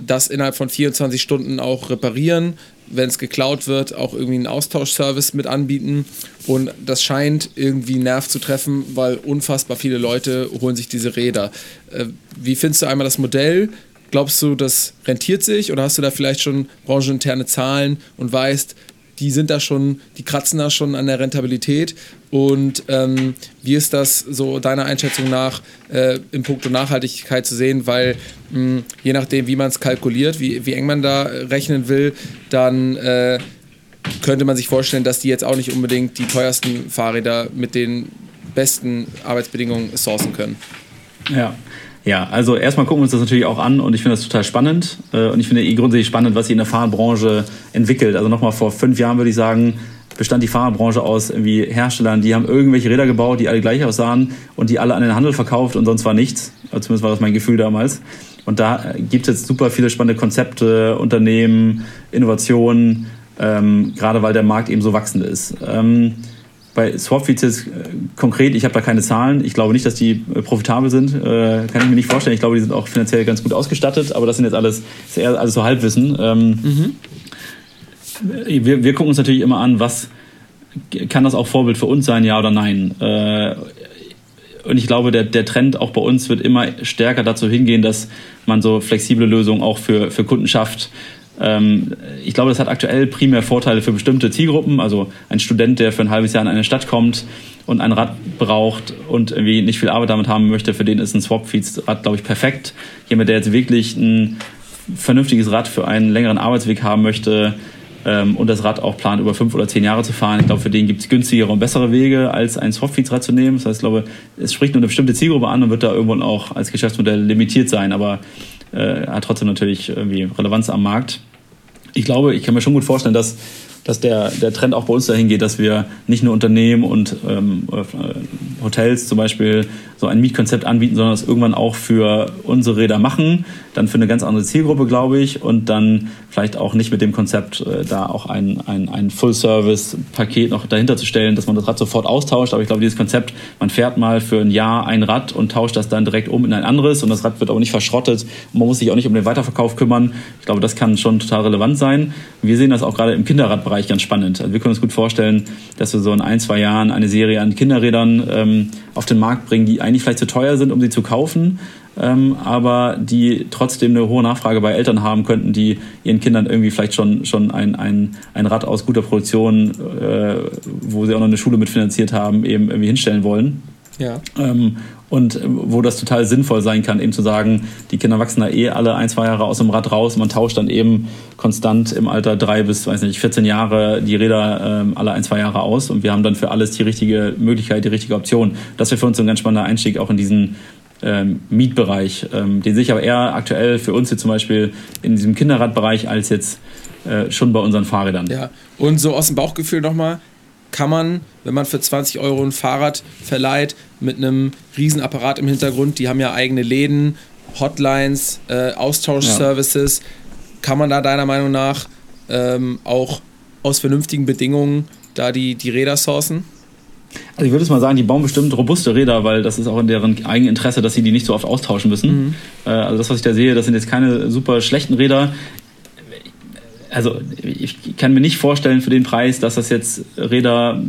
das innerhalb von 24 Stunden auch reparieren, wenn es geklaut wird, auch irgendwie einen Austauschservice mit anbieten. Und das scheint irgendwie Nerv zu treffen, weil unfassbar viele Leute holen sich diese Räder. Äh, wie findest du einmal das Modell? Glaubst du, das rentiert sich oder hast du da vielleicht schon brancheninterne Zahlen und weißt, die sind da schon, die kratzen da schon an der Rentabilität. Und ähm, wie ist das so deiner Einschätzung nach äh, im Punkto Nachhaltigkeit zu sehen? Weil mh, je nachdem, wie man es kalkuliert, wie, wie eng man da rechnen will, dann äh, könnte man sich vorstellen, dass die jetzt auch nicht unbedingt die teuersten Fahrräder mit den besten Arbeitsbedingungen sourcen können. Ja, ja, also erstmal gucken wir uns das natürlich auch an und ich finde das total spannend. Äh, und ich finde eh grundsätzlich spannend, was sich in der Fahrradbranche entwickelt. Also nochmal vor fünf Jahren würde ich sagen, bestand die Fahrradbranche aus irgendwie Herstellern, die haben irgendwelche Räder gebaut, die alle gleich aussahen und die alle an den Handel verkauft und sonst war nichts. Also zumindest war das mein Gefühl damals. Und da gibt es jetzt super viele spannende Konzepte, Unternehmen, Innovationen, ähm, gerade weil der Markt eben so wachsend ist. Ähm, bei Swapfeeds jetzt äh, konkret, ich habe da keine Zahlen. Ich glaube nicht, dass die äh, profitabel sind. Äh, kann ich mir nicht vorstellen. Ich glaube, die sind auch finanziell ganz gut ausgestattet, aber das sind jetzt alles, ist eher alles so Halbwissen. Ähm, mhm. wir, wir gucken uns natürlich immer an, was kann das auch Vorbild für uns sein, ja oder nein. Äh, und ich glaube, der, der Trend auch bei uns wird immer stärker dazu hingehen, dass man so flexible Lösungen auch für, für Kunden schafft. Ähm, ich glaube, das hat aktuell primär Vorteile für bestimmte Zielgruppen. Also ein Student, der für ein halbes Jahr in eine Stadt kommt und ein Rad braucht und irgendwie nicht viel Arbeit damit haben möchte, für den ist ein Swap-Feeds-Rad, glaube ich, perfekt. Jemand, der jetzt wirklich ein vernünftiges Rad für einen längeren Arbeitsweg haben möchte, ähm, und das Rad auch plant, über fünf oder zehn Jahre zu fahren. Ich glaube, für den gibt es günstigere und bessere Wege, als ein Softfeeds-Rad zu nehmen. Das heißt, ich glaube, es spricht nur eine bestimmte Zielgruppe an und wird da irgendwann auch als Geschäftsmodell limitiert sein. Aber äh, hat trotzdem natürlich irgendwie Relevanz am Markt. Ich glaube, ich kann mir schon gut vorstellen, dass dass der, der Trend auch bei uns dahin geht, dass wir nicht nur Unternehmen und ähm, äh, Hotels zum Beispiel so ein Mietkonzept anbieten, sondern das irgendwann auch für unsere Räder machen, dann für eine ganz andere Zielgruppe, glaube ich, und dann vielleicht auch nicht mit dem Konzept, äh, da auch ein, ein, ein Full-Service-Paket noch dahinter zu stellen, dass man das Rad sofort austauscht. Aber ich glaube, dieses Konzept, man fährt mal für ein Jahr ein Rad und tauscht das dann direkt um in ein anderes und das Rad wird aber nicht verschrottet und man muss sich auch nicht um den Weiterverkauf kümmern. Ich glaube, das kann schon total relevant sein. Wir sehen das auch gerade im Kinderradbereich ganz spannend. Also wir können uns gut vorstellen, dass wir so in ein, zwei Jahren eine Serie an Kinderrädern ähm, auf den Markt bringen, die eigentlich vielleicht zu teuer sind, um sie zu kaufen, ähm, aber die trotzdem eine hohe Nachfrage bei Eltern haben könnten, die ihren Kindern irgendwie vielleicht schon, schon ein, ein, ein Rad aus guter Produktion, äh, wo sie auch noch eine Schule mitfinanziert haben, eben irgendwie hinstellen wollen. Ja. Ähm, und wo das total sinnvoll sein kann, eben zu sagen, die Kinder wachsen da eh alle ein, zwei Jahre aus dem Rad raus. Man tauscht dann eben konstant im Alter drei bis, weiß nicht, 14 Jahre die Räder ähm, alle ein, zwei Jahre aus. Und wir haben dann für alles die richtige Möglichkeit, die richtige Option. Das wäre für uns ein ganz spannender Einstieg auch in diesen ähm, Mietbereich, ähm, den sehe ich aber eher aktuell für uns jetzt zum Beispiel in diesem Kinderradbereich als jetzt äh, schon bei unseren Fahrrädern. Ja, und so aus dem Bauchgefühl nochmal, kann man, wenn man für 20 Euro ein Fahrrad verleiht, mit einem Riesenapparat im Hintergrund, die haben ja eigene Läden, Hotlines, äh, Austauschservices, ja. kann man da deiner Meinung nach ähm, auch aus vernünftigen Bedingungen da die, die Räder sourcen? Also ich würde es mal sagen, die bauen bestimmt robuste Räder, weil das ist auch in deren Eigeninteresse, dass sie die nicht so oft austauschen müssen. Mhm. Äh, also das, was ich da sehe, das sind jetzt keine super schlechten Räder. Also ich kann mir nicht vorstellen für den Preis, dass das jetzt Räder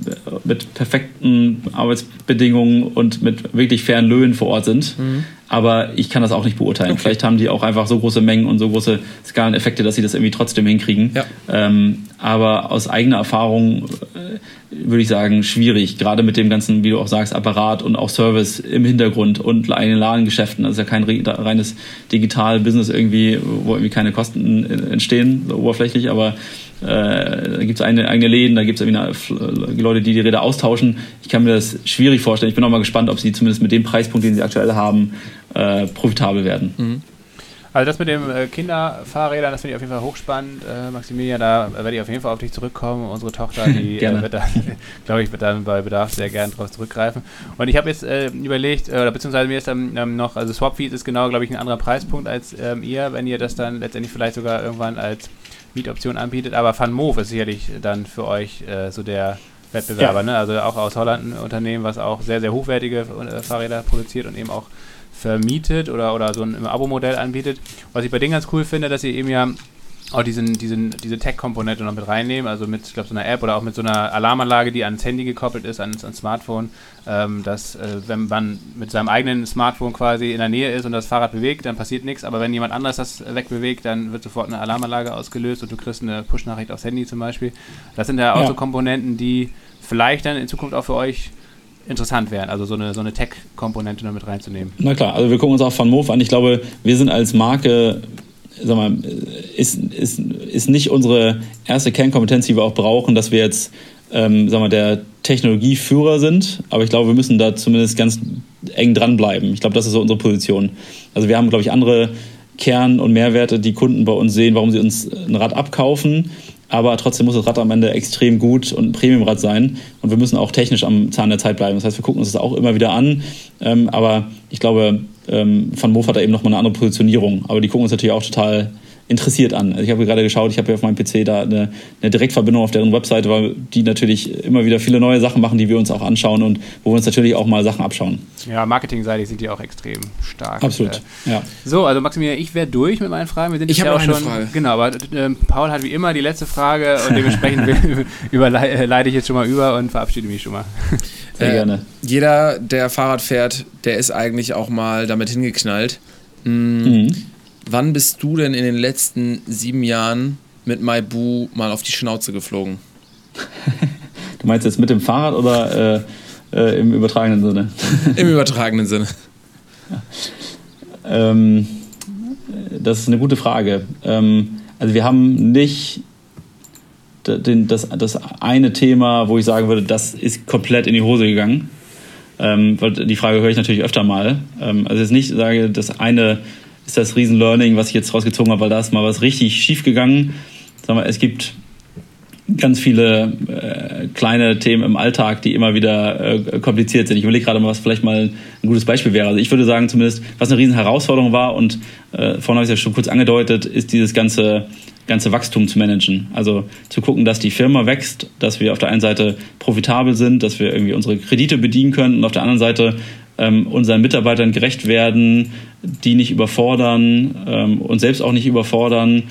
mit perfekten Arbeitsbedingungen und mit wirklich fairen Löhnen vor Ort sind. Mhm aber ich kann das auch nicht beurteilen. Okay. Vielleicht haben die auch einfach so große Mengen und so große Skaleneffekte, dass sie das irgendwie trotzdem hinkriegen. Ja. Ähm, aber aus eigener Erfahrung äh, würde ich sagen, schwierig. Gerade mit dem ganzen, wie du auch sagst, Apparat und auch Service im Hintergrund und eigenen Ladengeschäften. Das ist ja kein reines Digital-Business irgendwie, wo irgendwie keine Kosten entstehen, so oberflächlich, aber äh, da gibt es eigene, Läden, da gibt es irgendwie Leute, die die Räder austauschen. Ich kann mir das schwierig vorstellen. Ich bin auch mal gespannt, ob sie zumindest mit dem Preispunkt, den sie aktuell haben, äh, profitabel werden. Mhm. Also das mit dem äh, Kinderfahrrädern, das finde ich auf jeden Fall hochspannend. Äh, Maximilian, da werde ich auf jeden Fall auf dich zurückkommen. Unsere Tochter, die äh, wird dann, glaube ich, wird dann bei Bedarf sehr gern darauf zurückgreifen. Und ich habe jetzt äh, überlegt, oder beziehungsweise mir ist dann ähm, noch, also Swapfeed ist genau, glaube ich, ein anderer Preispunkt als ähm, ihr, wenn ihr das dann letztendlich vielleicht sogar irgendwann als Mietoption anbietet. Aber Van Moof ist sicherlich dann für euch äh, so der Wettbewerber, ja. ne? Also auch aus Holland ein Unternehmen, was auch sehr, sehr hochwertige äh, Fahrräder produziert und eben auch vermietet oder, oder so ein Abo-Modell anbietet. Was ich bei denen ganz cool finde, dass sie eben ja auch diesen, diesen, diese Tech-Komponente noch mit reinnehmen, also mit, ich glaube, so einer App oder auch mit so einer Alarmanlage, die ans Handy gekoppelt ist, ans, ans Smartphone, ähm, dass, äh, wenn man mit seinem eigenen Smartphone quasi in der Nähe ist und das Fahrrad bewegt, dann passiert nichts, aber wenn jemand anderes das wegbewegt, dann wird sofort eine Alarmanlage ausgelöst und du kriegst eine Push-Nachricht aufs Handy zum Beispiel. Das sind ja auch ja. so Komponenten, die vielleicht dann in Zukunft auch für euch interessant wären, also so eine, so eine Tech-Komponente damit reinzunehmen. Na klar, also wir gucken uns auch Van Moof an. Ich glaube, wir sind als Marke, sag mal, ist, ist, ist nicht unsere erste Kernkompetenz, die wir auch brauchen, dass wir jetzt, ähm, sag mal, der Technologieführer sind. Aber ich glaube, wir müssen da zumindest ganz eng dranbleiben. Ich glaube, das ist so unsere Position. Also wir haben, glaube ich, andere Kern- und Mehrwerte, die Kunden bei uns sehen, warum sie uns ein Rad abkaufen aber trotzdem muss das Rad am Ende extrem gut und ein Premiumrad sein. Und wir müssen auch technisch am Zahn der Zeit bleiben. Das heißt, wir gucken uns das auch immer wieder an, ähm, aber ich glaube, ähm, Van Moof hat da eben nochmal eine andere Positionierung, aber die gucken uns natürlich auch total interessiert an. Also ich habe gerade geschaut, ich habe ja auf meinem PC da eine, eine, Direktverbindung auf deren Webseite, weil die natürlich immer wieder viele neue Sachen machen, die wir uns auch anschauen und wo wir uns natürlich auch mal Sachen abschauen. Ja, marketingseitig sind die auch extrem stark. Absolut, äh, ja. So, also Maximilian, ich wäre durch mit meinen Fragen. Wir sind ich habe ja auch eine schon, Frage. Genau, aber äh, Paul hat wie immer die letzte Frage und dementsprechend leite ich jetzt schon mal über und verabschiede mich schon mal. Sehr äh, gerne. Jeder, der Fahrrad fährt, der ist eigentlich auch mal damit hingeknallt. Mhm. mhm. Wann bist du denn in den letzten sieben Jahren mit Maibu mal auf die Schnauze geflogen? du meinst jetzt mit dem Fahrrad oder äh, äh, im übertragenen Sinne? Im übertragenen Sinne. Ja. Ähm, das ist eine gute Frage. Ähm, also wir haben nicht das, das eine Thema, wo ich sagen würde, das ist komplett in die Hose gegangen. Ähm, die Frage höre ich natürlich öfter mal. Ähm, also jetzt nicht sage, das eine ist das Riesen-Learning, was ich jetzt rausgezogen habe, weil da ist mal was richtig schief gegangen. Sag mal, es gibt ganz viele äh, kleine Themen im Alltag, die immer wieder äh, kompliziert sind. Ich überlege gerade mal, was vielleicht mal ein gutes Beispiel wäre. Also ich würde sagen zumindest, was eine riesen Herausforderung war und äh, vorhin habe ich es ja schon kurz angedeutet, ist dieses ganze ganze Wachstum zu managen. Also zu gucken, dass die Firma wächst, dass wir auf der einen Seite profitabel sind, dass wir irgendwie unsere Kredite bedienen können und auf der anderen Seite ähm, unseren Mitarbeitern gerecht werden, die nicht überfordern, ähm, uns selbst auch nicht überfordern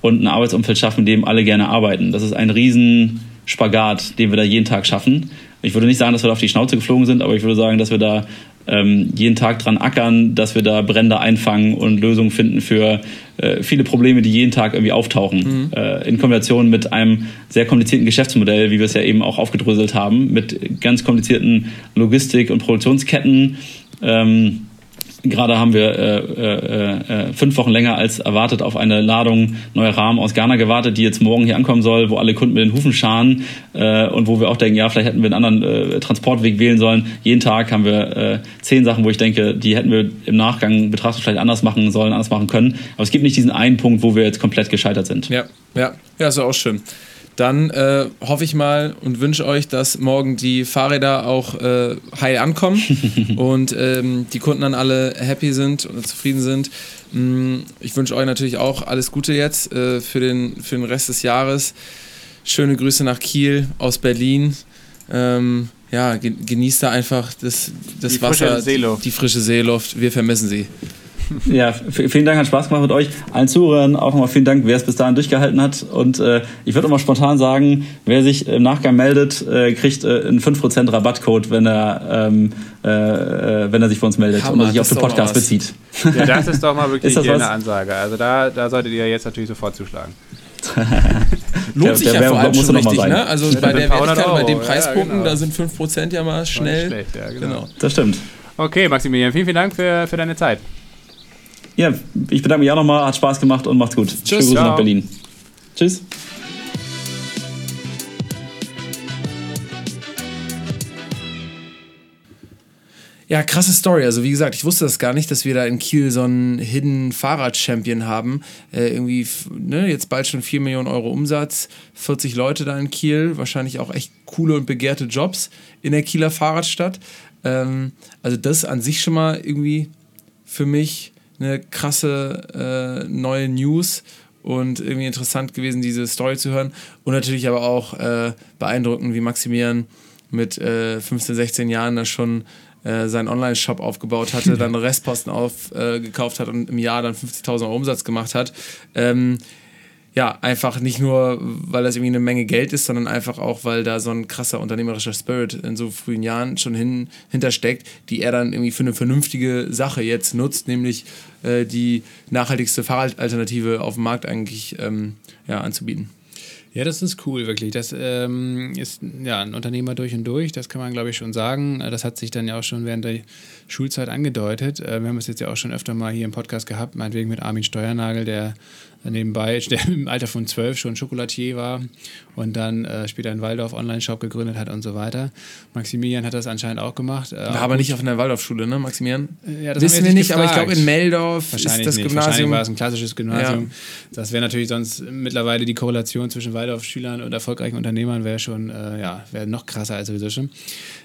und ein Arbeitsumfeld schaffen, in dem alle gerne arbeiten. Das ist ein Riesenspagat, den wir da jeden Tag schaffen. Ich würde nicht sagen, dass wir da auf die Schnauze geflogen sind, aber ich würde sagen, dass wir da ähm, jeden Tag dran ackern, dass wir da Brände einfangen und Lösungen finden für äh, viele Probleme, die jeden Tag irgendwie auftauchen. Mhm. Äh, in Kombination mit einem sehr komplizierten Geschäftsmodell, wie wir es ja eben auch aufgedröselt haben, mit ganz komplizierten Logistik- und Produktionsketten. Ähm, Gerade haben wir äh, äh, äh, fünf Wochen länger als erwartet auf eine Ladung neuer Rahmen aus Ghana gewartet, die jetzt morgen hier ankommen soll, wo alle Kunden mit den Hufen scharen äh, und wo wir auch denken, ja, vielleicht hätten wir einen anderen äh, Transportweg wählen sollen. Jeden Tag haben wir äh, zehn Sachen, wo ich denke, die hätten wir im Nachgang betrachtet vielleicht anders machen sollen, anders machen können. Aber es gibt nicht diesen einen Punkt, wo wir jetzt komplett gescheitert sind. Ja, ja, ja, ist auch schön dann äh, hoffe ich mal und wünsche euch, dass morgen die Fahrräder auch äh, heil ankommen und ähm, die Kunden dann alle happy sind und zufrieden sind. Mm, ich wünsche euch natürlich auch alles Gute jetzt äh, für, den, für den Rest des Jahres. Schöne Grüße nach Kiel aus Berlin. Ähm, ja, genießt da einfach das, das die Wasser, die frische Seeluft. Wir vermissen sie. Ja, vielen Dank, hat Spaß gemacht mit euch. Allen Zuhörern auch nochmal vielen Dank, wer es bis dahin durchgehalten hat. Und äh, ich würde mal spontan sagen, wer sich im Nachgang meldet, äh, kriegt äh, einen 5% Rabattcode, wenn er, ähm, äh, äh, wenn er sich für uns meldet Hammer, und sich auf den Podcast bezieht. Ja, das ist doch mal wirklich eine Ansage. Also da, da solltet ihr jetzt natürlich sofort zuschlagen. Lohnt sich ja vor allem schon richtig, ne? Also ja, bei der Wertigkeit, bei den Preispunkten, ja, genau. da sind 5% ja mal schnell. Schlecht, ja, genau. genau. Das stimmt. Okay, Maximilian, vielen, vielen Dank für, für deine Zeit. Ja, ich bedanke mich auch nochmal, hat Spaß gemacht und macht's gut. Tschüss. Grüße nach Berlin. Tschüss. Ja, krasse Story. Also wie gesagt, ich wusste das gar nicht, dass wir da in Kiel so einen Hidden Fahrrad-Champion haben. Äh, irgendwie, ne, jetzt bald schon 4 Millionen Euro Umsatz, 40 Leute da in Kiel, wahrscheinlich auch echt coole und begehrte Jobs in der Kieler Fahrradstadt. Ähm, also das an sich schon mal irgendwie für mich eine krasse äh, neue News und irgendwie interessant gewesen, diese Story zu hören. Und natürlich aber auch äh, beeindruckend, wie Maximilian mit äh, 15, 16 Jahren da schon äh, seinen Online-Shop aufgebaut hatte, dann Restposten aufgekauft äh, hat und im Jahr dann 50.000 Euro Umsatz gemacht hat. Ähm, ja, einfach nicht nur, weil das irgendwie eine Menge Geld ist, sondern einfach auch, weil da so ein krasser unternehmerischer Spirit in so frühen Jahren schon hin, hintersteckt, die er dann irgendwie für eine vernünftige Sache jetzt nutzt, nämlich äh, die nachhaltigste Fahrradalternative auf dem Markt eigentlich ähm, ja, anzubieten. Ja, das ist cool, wirklich. Das ähm, ist ja ein Unternehmer durch und durch, das kann man, glaube ich, schon sagen. Das hat sich dann ja auch schon während der Schulzeit angedeutet. Äh, wir haben es jetzt ja auch schon öfter mal hier im Podcast gehabt, meinetwegen mit Armin Steuernagel, der nebenbei, der im Alter von zwölf schon Schokolatier war und dann äh, später einen Waldorf-Online-Shop gegründet hat und so weiter. Maximilian hat das anscheinend auch gemacht. Äh, war aber nicht auf einer Waldorfschule, ne, Maximilian? Äh, ja, das Wissen wir, nicht, gefragt. aber ich glaube in Meldorf Wahrscheinlich ist das nicht. Gymnasium. Wahrscheinlich war es ein klassisches Gymnasium. Ja. Das wäre natürlich sonst mittlerweile die Korrelation zwischen Waldorfschülern und erfolgreichen Unternehmern wäre schon, äh, ja, wäre noch krasser als sowieso schon.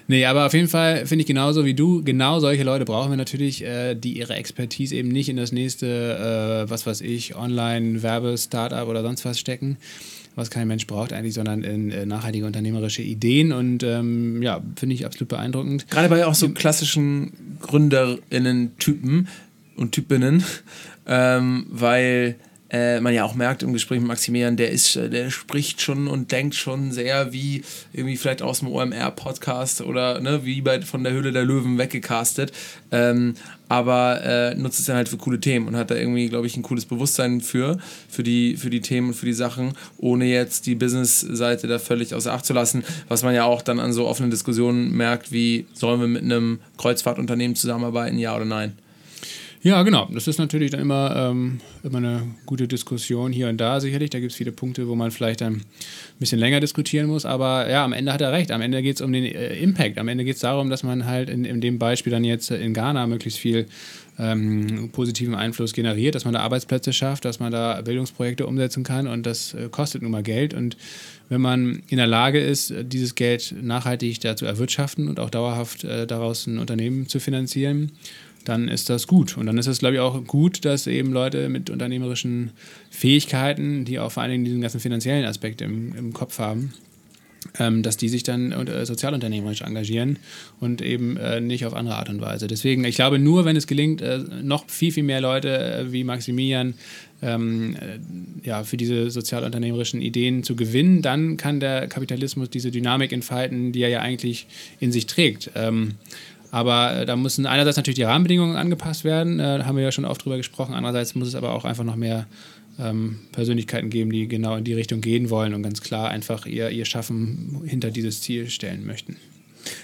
Nee, aber auf jeden Fall finde ich genauso wie du, genau solche Leute brauchen wir natürlich, äh, die ihre Expertise eben nicht in das nächste, äh, was weiß ich, online irgendein Werbe-Startup oder sonst was stecken, was kein Mensch braucht eigentlich, sondern in äh, nachhaltige unternehmerische Ideen. Und ähm, ja, finde ich absolut beeindruckend. Gerade bei auch so klassischen GründerInnen-Typen und Typinnen, ähm, weil äh, man ja auch merkt im Gespräch mit Maximilian, der ist, äh, der spricht schon und denkt schon sehr wie irgendwie vielleicht aus dem OMR-Podcast oder ne, wie bei von der Höhle der Löwen weggecastet. Ähm, aber äh, nutzt es dann halt für coole Themen und hat da irgendwie, glaube ich, ein cooles Bewusstsein für, für die, für die Themen und für die Sachen, ohne jetzt die Business-Seite da völlig außer Acht zu lassen, was man ja auch dann an so offenen Diskussionen merkt, wie sollen wir mit einem Kreuzfahrtunternehmen zusammenarbeiten, ja oder nein? Ja, genau. Das ist natürlich dann immer, ähm, immer eine gute Diskussion hier und da sicherlich. Da gibt es viele Punkte, wo man vielleicht dann ein bisschen länger diskutieren muss. Aber ja, am Ende hat er recht. Am Ende geht es um den äh, Impact. Am Ende geht es darum, dass man halt in, in dem Beispiel dann jetzt in Ghana möglichst viel ähm, positiven Einfluss generiert, dass man da Arbeitsplätze schafft, dass man da Bildungsprojekte umsetzen kann und das äh, kostet nun mal Geld. Und wenn man in der Lage ist, dieses Geld nachhaltig da zu erwirtschaften und auch dauerhaft äh, daraus ein Unternehmen zu finanzieren, dann ist das gut. Und dann ist es, glaube ich, auch gut, dass eben Leute mit unternehmerischen Fähigkeiten, die auch vor allen Dingen diesen ganzen finanziellen Aspekt im, im Kopf haben, ähm, dass die sich dann äh, sozialunternehmerisch engagieren und eben äh, nicht auf andere Art und Weise. Deswegen, ich glaube, nur wenn es gelingt, äh, noch viel, viel mehr Leute äh, wie Maximilian ähm, äh, ja, für diese sozialunternehmerischen Ideen zu gewinnen, dann kann der Kapitalismus diese Dynamik entfalten, die er ja eigentlich in sich trägt. Ähm, aber äh, da müssen einerseits natürlich die Rahmenbedingungen angepasst werden, äh, haben wir ja schon oft drüber gesprochen. Andererseits muss es aber auch einfach noch mehr ähm, Persönlichkeiten geben, die genau in die Richtung gehen wollen und ganz klar einfach ihr, ihr Schaffen hinter dieses Ziel stellen möchten.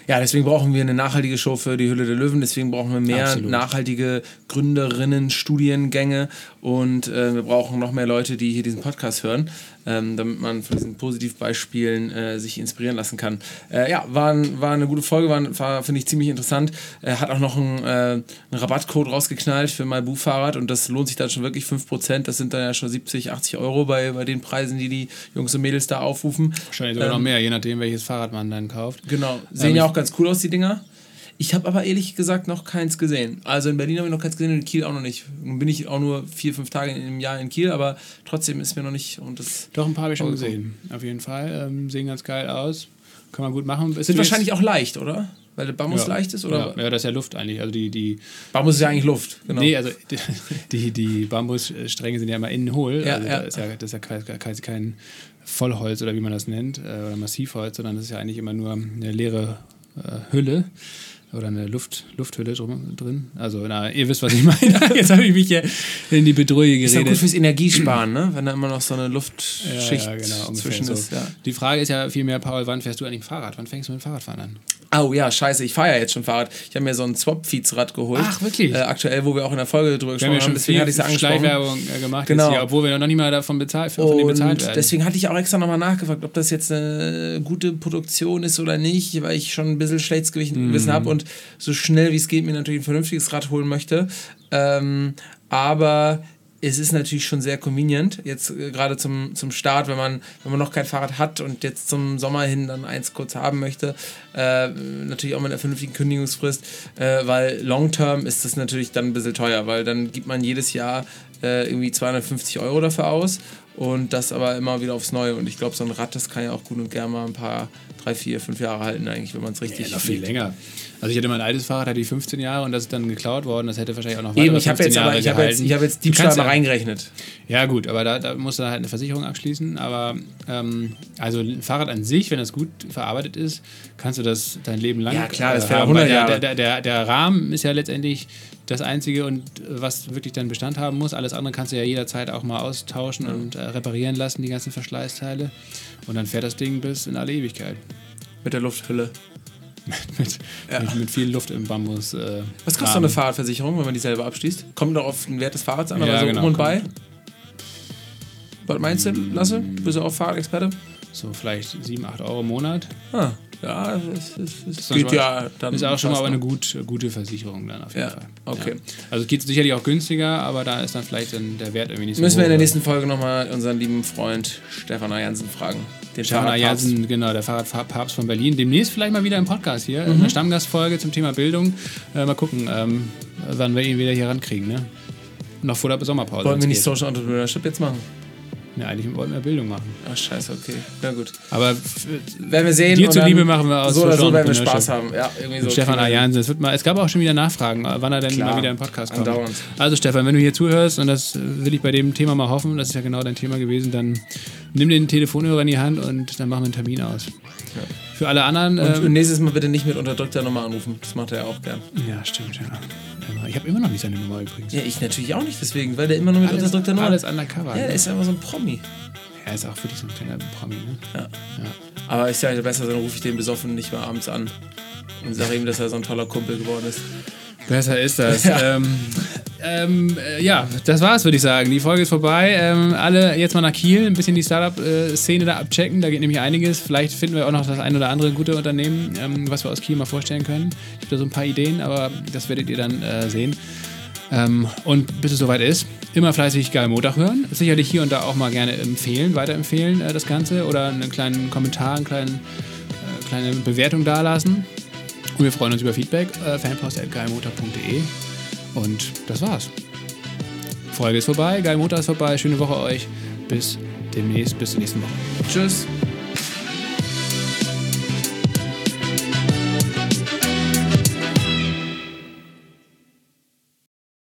Ja, deswegen brauchen wir eine nachhaltige Show für die Hülle der Löwen. Deswegen brauchen wir mehr Absolut. nachhaltige Gründerinnen, Studiengänge und äh, wir brauchen noch mehr Leute, die hier diesen Podcast hören ähm, damit man von diesen Positivbeispielen äh, sich inspirieren lassen kann. Äh, ja, war, war eine gute Folge, war, war finde ich ziemlich interessant. Er hat auch noch einen, äh, einen Rabattcode rausgeknallt für mein Buchfahrrad und das lohnt sich dann schon wirklich 5%. Das sind dann ja schon 70, 80 Euro bei, bei den Preisen, die die Jungs und Mädels da aufrufen. Wahrscheinlich sogar ähm, noch mehr, je nachdem, welches Fahrrad man dann kauft. Genau, sehen ähm, ja auch ganz cool aus, die Dinger. Ich habe aber ehrlich gesagt noch keins gesehen. Also in Berlin habe ich noch keins gesehen und in Kiel auch noch nicht. Nun bin ich auch nur vier, fünf Tage im Jahr in Kiel, aber trotzdem ist mir noch nicht. Und das Doch, ein paar habe ich schon gesehen. Auf jeden Fall. Ähm, sehen ganz geil aus. Kann man gut machen. Sind wahrscheinlich auch leicht, oder? Weil der Bambus ja. leicht ist, oder? Ja, ja, das ist ja Luft eigentlich. Also die, die Bambus ist ja eigentlich Luft, genau. Nee, also die, die Bambusstränge sind ja immer innen hohl. Ja, also ja. Das ist ja, das ist ja kein, kein Vollholz oder wie man das nennt, äh, oder Massivholz, sondern das ist ja eigentlich immer nur eine leere äh, Hülle oder eine Luft, Lufthülle drin. Also, na, ihr wisst, was ich meine. Jetzt habe ich mich hier in die Bedrohung geredet. Ist ja gut fürs Energiesparen, ne? wenn da immer noch so eine Luftschicht ja, ja, genau, zwischen so. ist. Ja. Die Frage ist ja vielmehr, Paul, wann fährst du eigentlich Fahrrad? Wann fängst du mit dem Fahrradfahren an? Oh ja, scheiße, ich fahre ja jetzt schon Fahrrad. Ich habe mir so ein Swap-Feeds-Rad geholt. Ach, wirklich? Äh, aktuell, wo wir auch in der Folge drüber gesprochen haben. Deswegen hatte ich es angesprochen. Schleichwerbung äh, gemacht, genau. Hier, obwohl wir noch nicht mal davon bezahlt, von und bezahlt werden. Deswegen hatte ich auch extra nochmal nachgefragt, ob das jetzt eine gute Produktion ist oder nicht, weil ich schon ein bisschen schlechtes Gewissen mm. habe und so schnell wie es geht mir natürlich ein vernünftiges Rad holen möchte. Ähm, aber es ist natürlich schon sehr convenient, jetzt äh, gerade zum, zum Start, wenn man, wenn man noch kein Fahrrad hat und jetzt zum Sommer hin dann eins kurz haben möchte. Äh, natürlich auch mit einer vernünftigen Kündigungsfrist, äh, weil long term ist das natürlich dann ein bisschen teuer, weil dann gibt man jedes Jahr äh, irgendwie 250 Euro dafür aus und das aber immer wieder aufs Neue. Und ich glaube, so ein Rad, das kann ja auch gut und gerne mal ein paar, drei, vier, fünf Jahre halten, eigentlich, wenn man es richtig. Ja, noch viel länger. Also ich hatte mein altes Fahrrad, hatte ich 15 Jahre und das ist dann geklaut worden. Das hätte wahrscheinlich auch noch Eben, ich habe jetzt, aber, ich hab jetzt, ich hab jetzt Diebstahl mal reingerechnet. Ja gut, aber da, da musst du halt eine Versicherung abschließen. Aber ähm, also ein Fahrrad an sich, wenn das gut verarbeitet ist, kannst du das dein Leben lang Ja klar, das äh, wäre 100 Jahre. Der, der, der, der Rahmen ist ja letztendlich das Einzige und was wirklich dann Bestand haben muss. Alles andere kannst du ja jederzeit auch mal austauschen ja. und äh, reparieren lassen, die ganzen Verschleißteile. Und dann fährt das Ding bis in alle Ewigkeit. Mit der Lufthülle. mit, ja. mit, mit, viel Luft im Bambus. Äh, Was kostet so eine Fahrradversicherung, wenn man die selber abschließt? Kommt doch auf den Wert des Fahrrads an, ja, aber so genau, um und bei? Was meinst du, Lasse? Bist du auch Fahrradexperte? So vielleicht 7, 8 Euro im Monat. Ah, ja, es, es, es geht ja dann. Ist auch schon mal eine gut, gute Versicherung dann auf jeden ja, Fall. Okay. Ja. Also es geht sicherlich auch günstiger, aber da ist dann vielleicht dann der Wert irgendwie nicht so Müssen hoch, wir in der nächsten Folge nochmal unseren lieben Freund Stefan Jansen fragen. Den Stefan Jansen, genau, der Fahrradpapst von Berlin. Demnächst vielleicht mal wieder im Podcast hier, mhm. eine Stammgastfolge zum Thema Bildung. Äh, mal gucken, ähm, wann wir ihn wieder hier rankriegen, ne? noch vor der Sommerpause. Wollen wir nicht geht. Social Entrepreneurship jetzt machen? Ja, eigentlich wollten wir Bildung machen. Ach, scheiße, okay. Na gut. Aber Werden wir sehen. Dir zuliebe machen wir aus So oder so werden wir Entrepreneurship. Spaß haben. Ja, irgendwie so. Stefan. Ajansen, es, wird mal, es gab auch schon wieder Nachfragen, wann er denn Klar, mal wieder im Podcast kommt. andauernd. Also Stefan, wenn du hier zuhörst, und das will ich bei dem Thema mal hoffen, das ist ja genau dein Thema gewesen, dann nimm den Telefonhörer in die Hand und dann machen wir einen Termin aus. Für alle anderen... Und ähm, nächstes Mal bitte nicht mit unterdrückter Nummer anrufen. Das macht er ja auch gern. ja, stimmt, ja. Ich habe immer noch nicht seine Nummer übrigens. Ja, ich natürlich auch nicht deswegen, weil der immer nur mit Alles, unterdrückter Nummer. alles undercover. ja, der ne? ist einfach so ein Promi. Er ist auch wirklich so ein kleiner Promi. Ne? Ja. Aber ich sage besser, dann rufe ich den besoffen nicht mehr abends an und sage ihm, dass er so ein toller Kumpel geworden ist. Besser ist das. Ja. Ähm, ähm, äh, ja, das war's, würde ich sagen. Die Folge ist vorbei. Ähm, alle jetzt mal nach Kiel, ein bisschen die Startup-Szene da abchecken. Da geht nämlich einiges. Vielleicht finden wir auch noch das ein oder andere gute Unternehmen, ähm, was wir aus Kiel mal vorstellen können. Ich habe da so ein paar Ideen, aber das werdet ihr dann äh, sehen. Ähm, und bis es soweit ist, immer fleißig geil Montag hören. Sicherlich hier und da auch mal gerne empfehlen, weiterempfehlen äh, das Ganze oder einen kleinen Kommentar, eine kleinen, äh, kleine Bewertung dalassen. Und wir freuen uns über Feedback. Äh, fanpost.geilmotor.de. Und das war's. Folge ist vorbei, Geilmotor ist vorbei. Schöne Woche euch. Bis demnächst, bis zur nächsten Woche. Tschüss.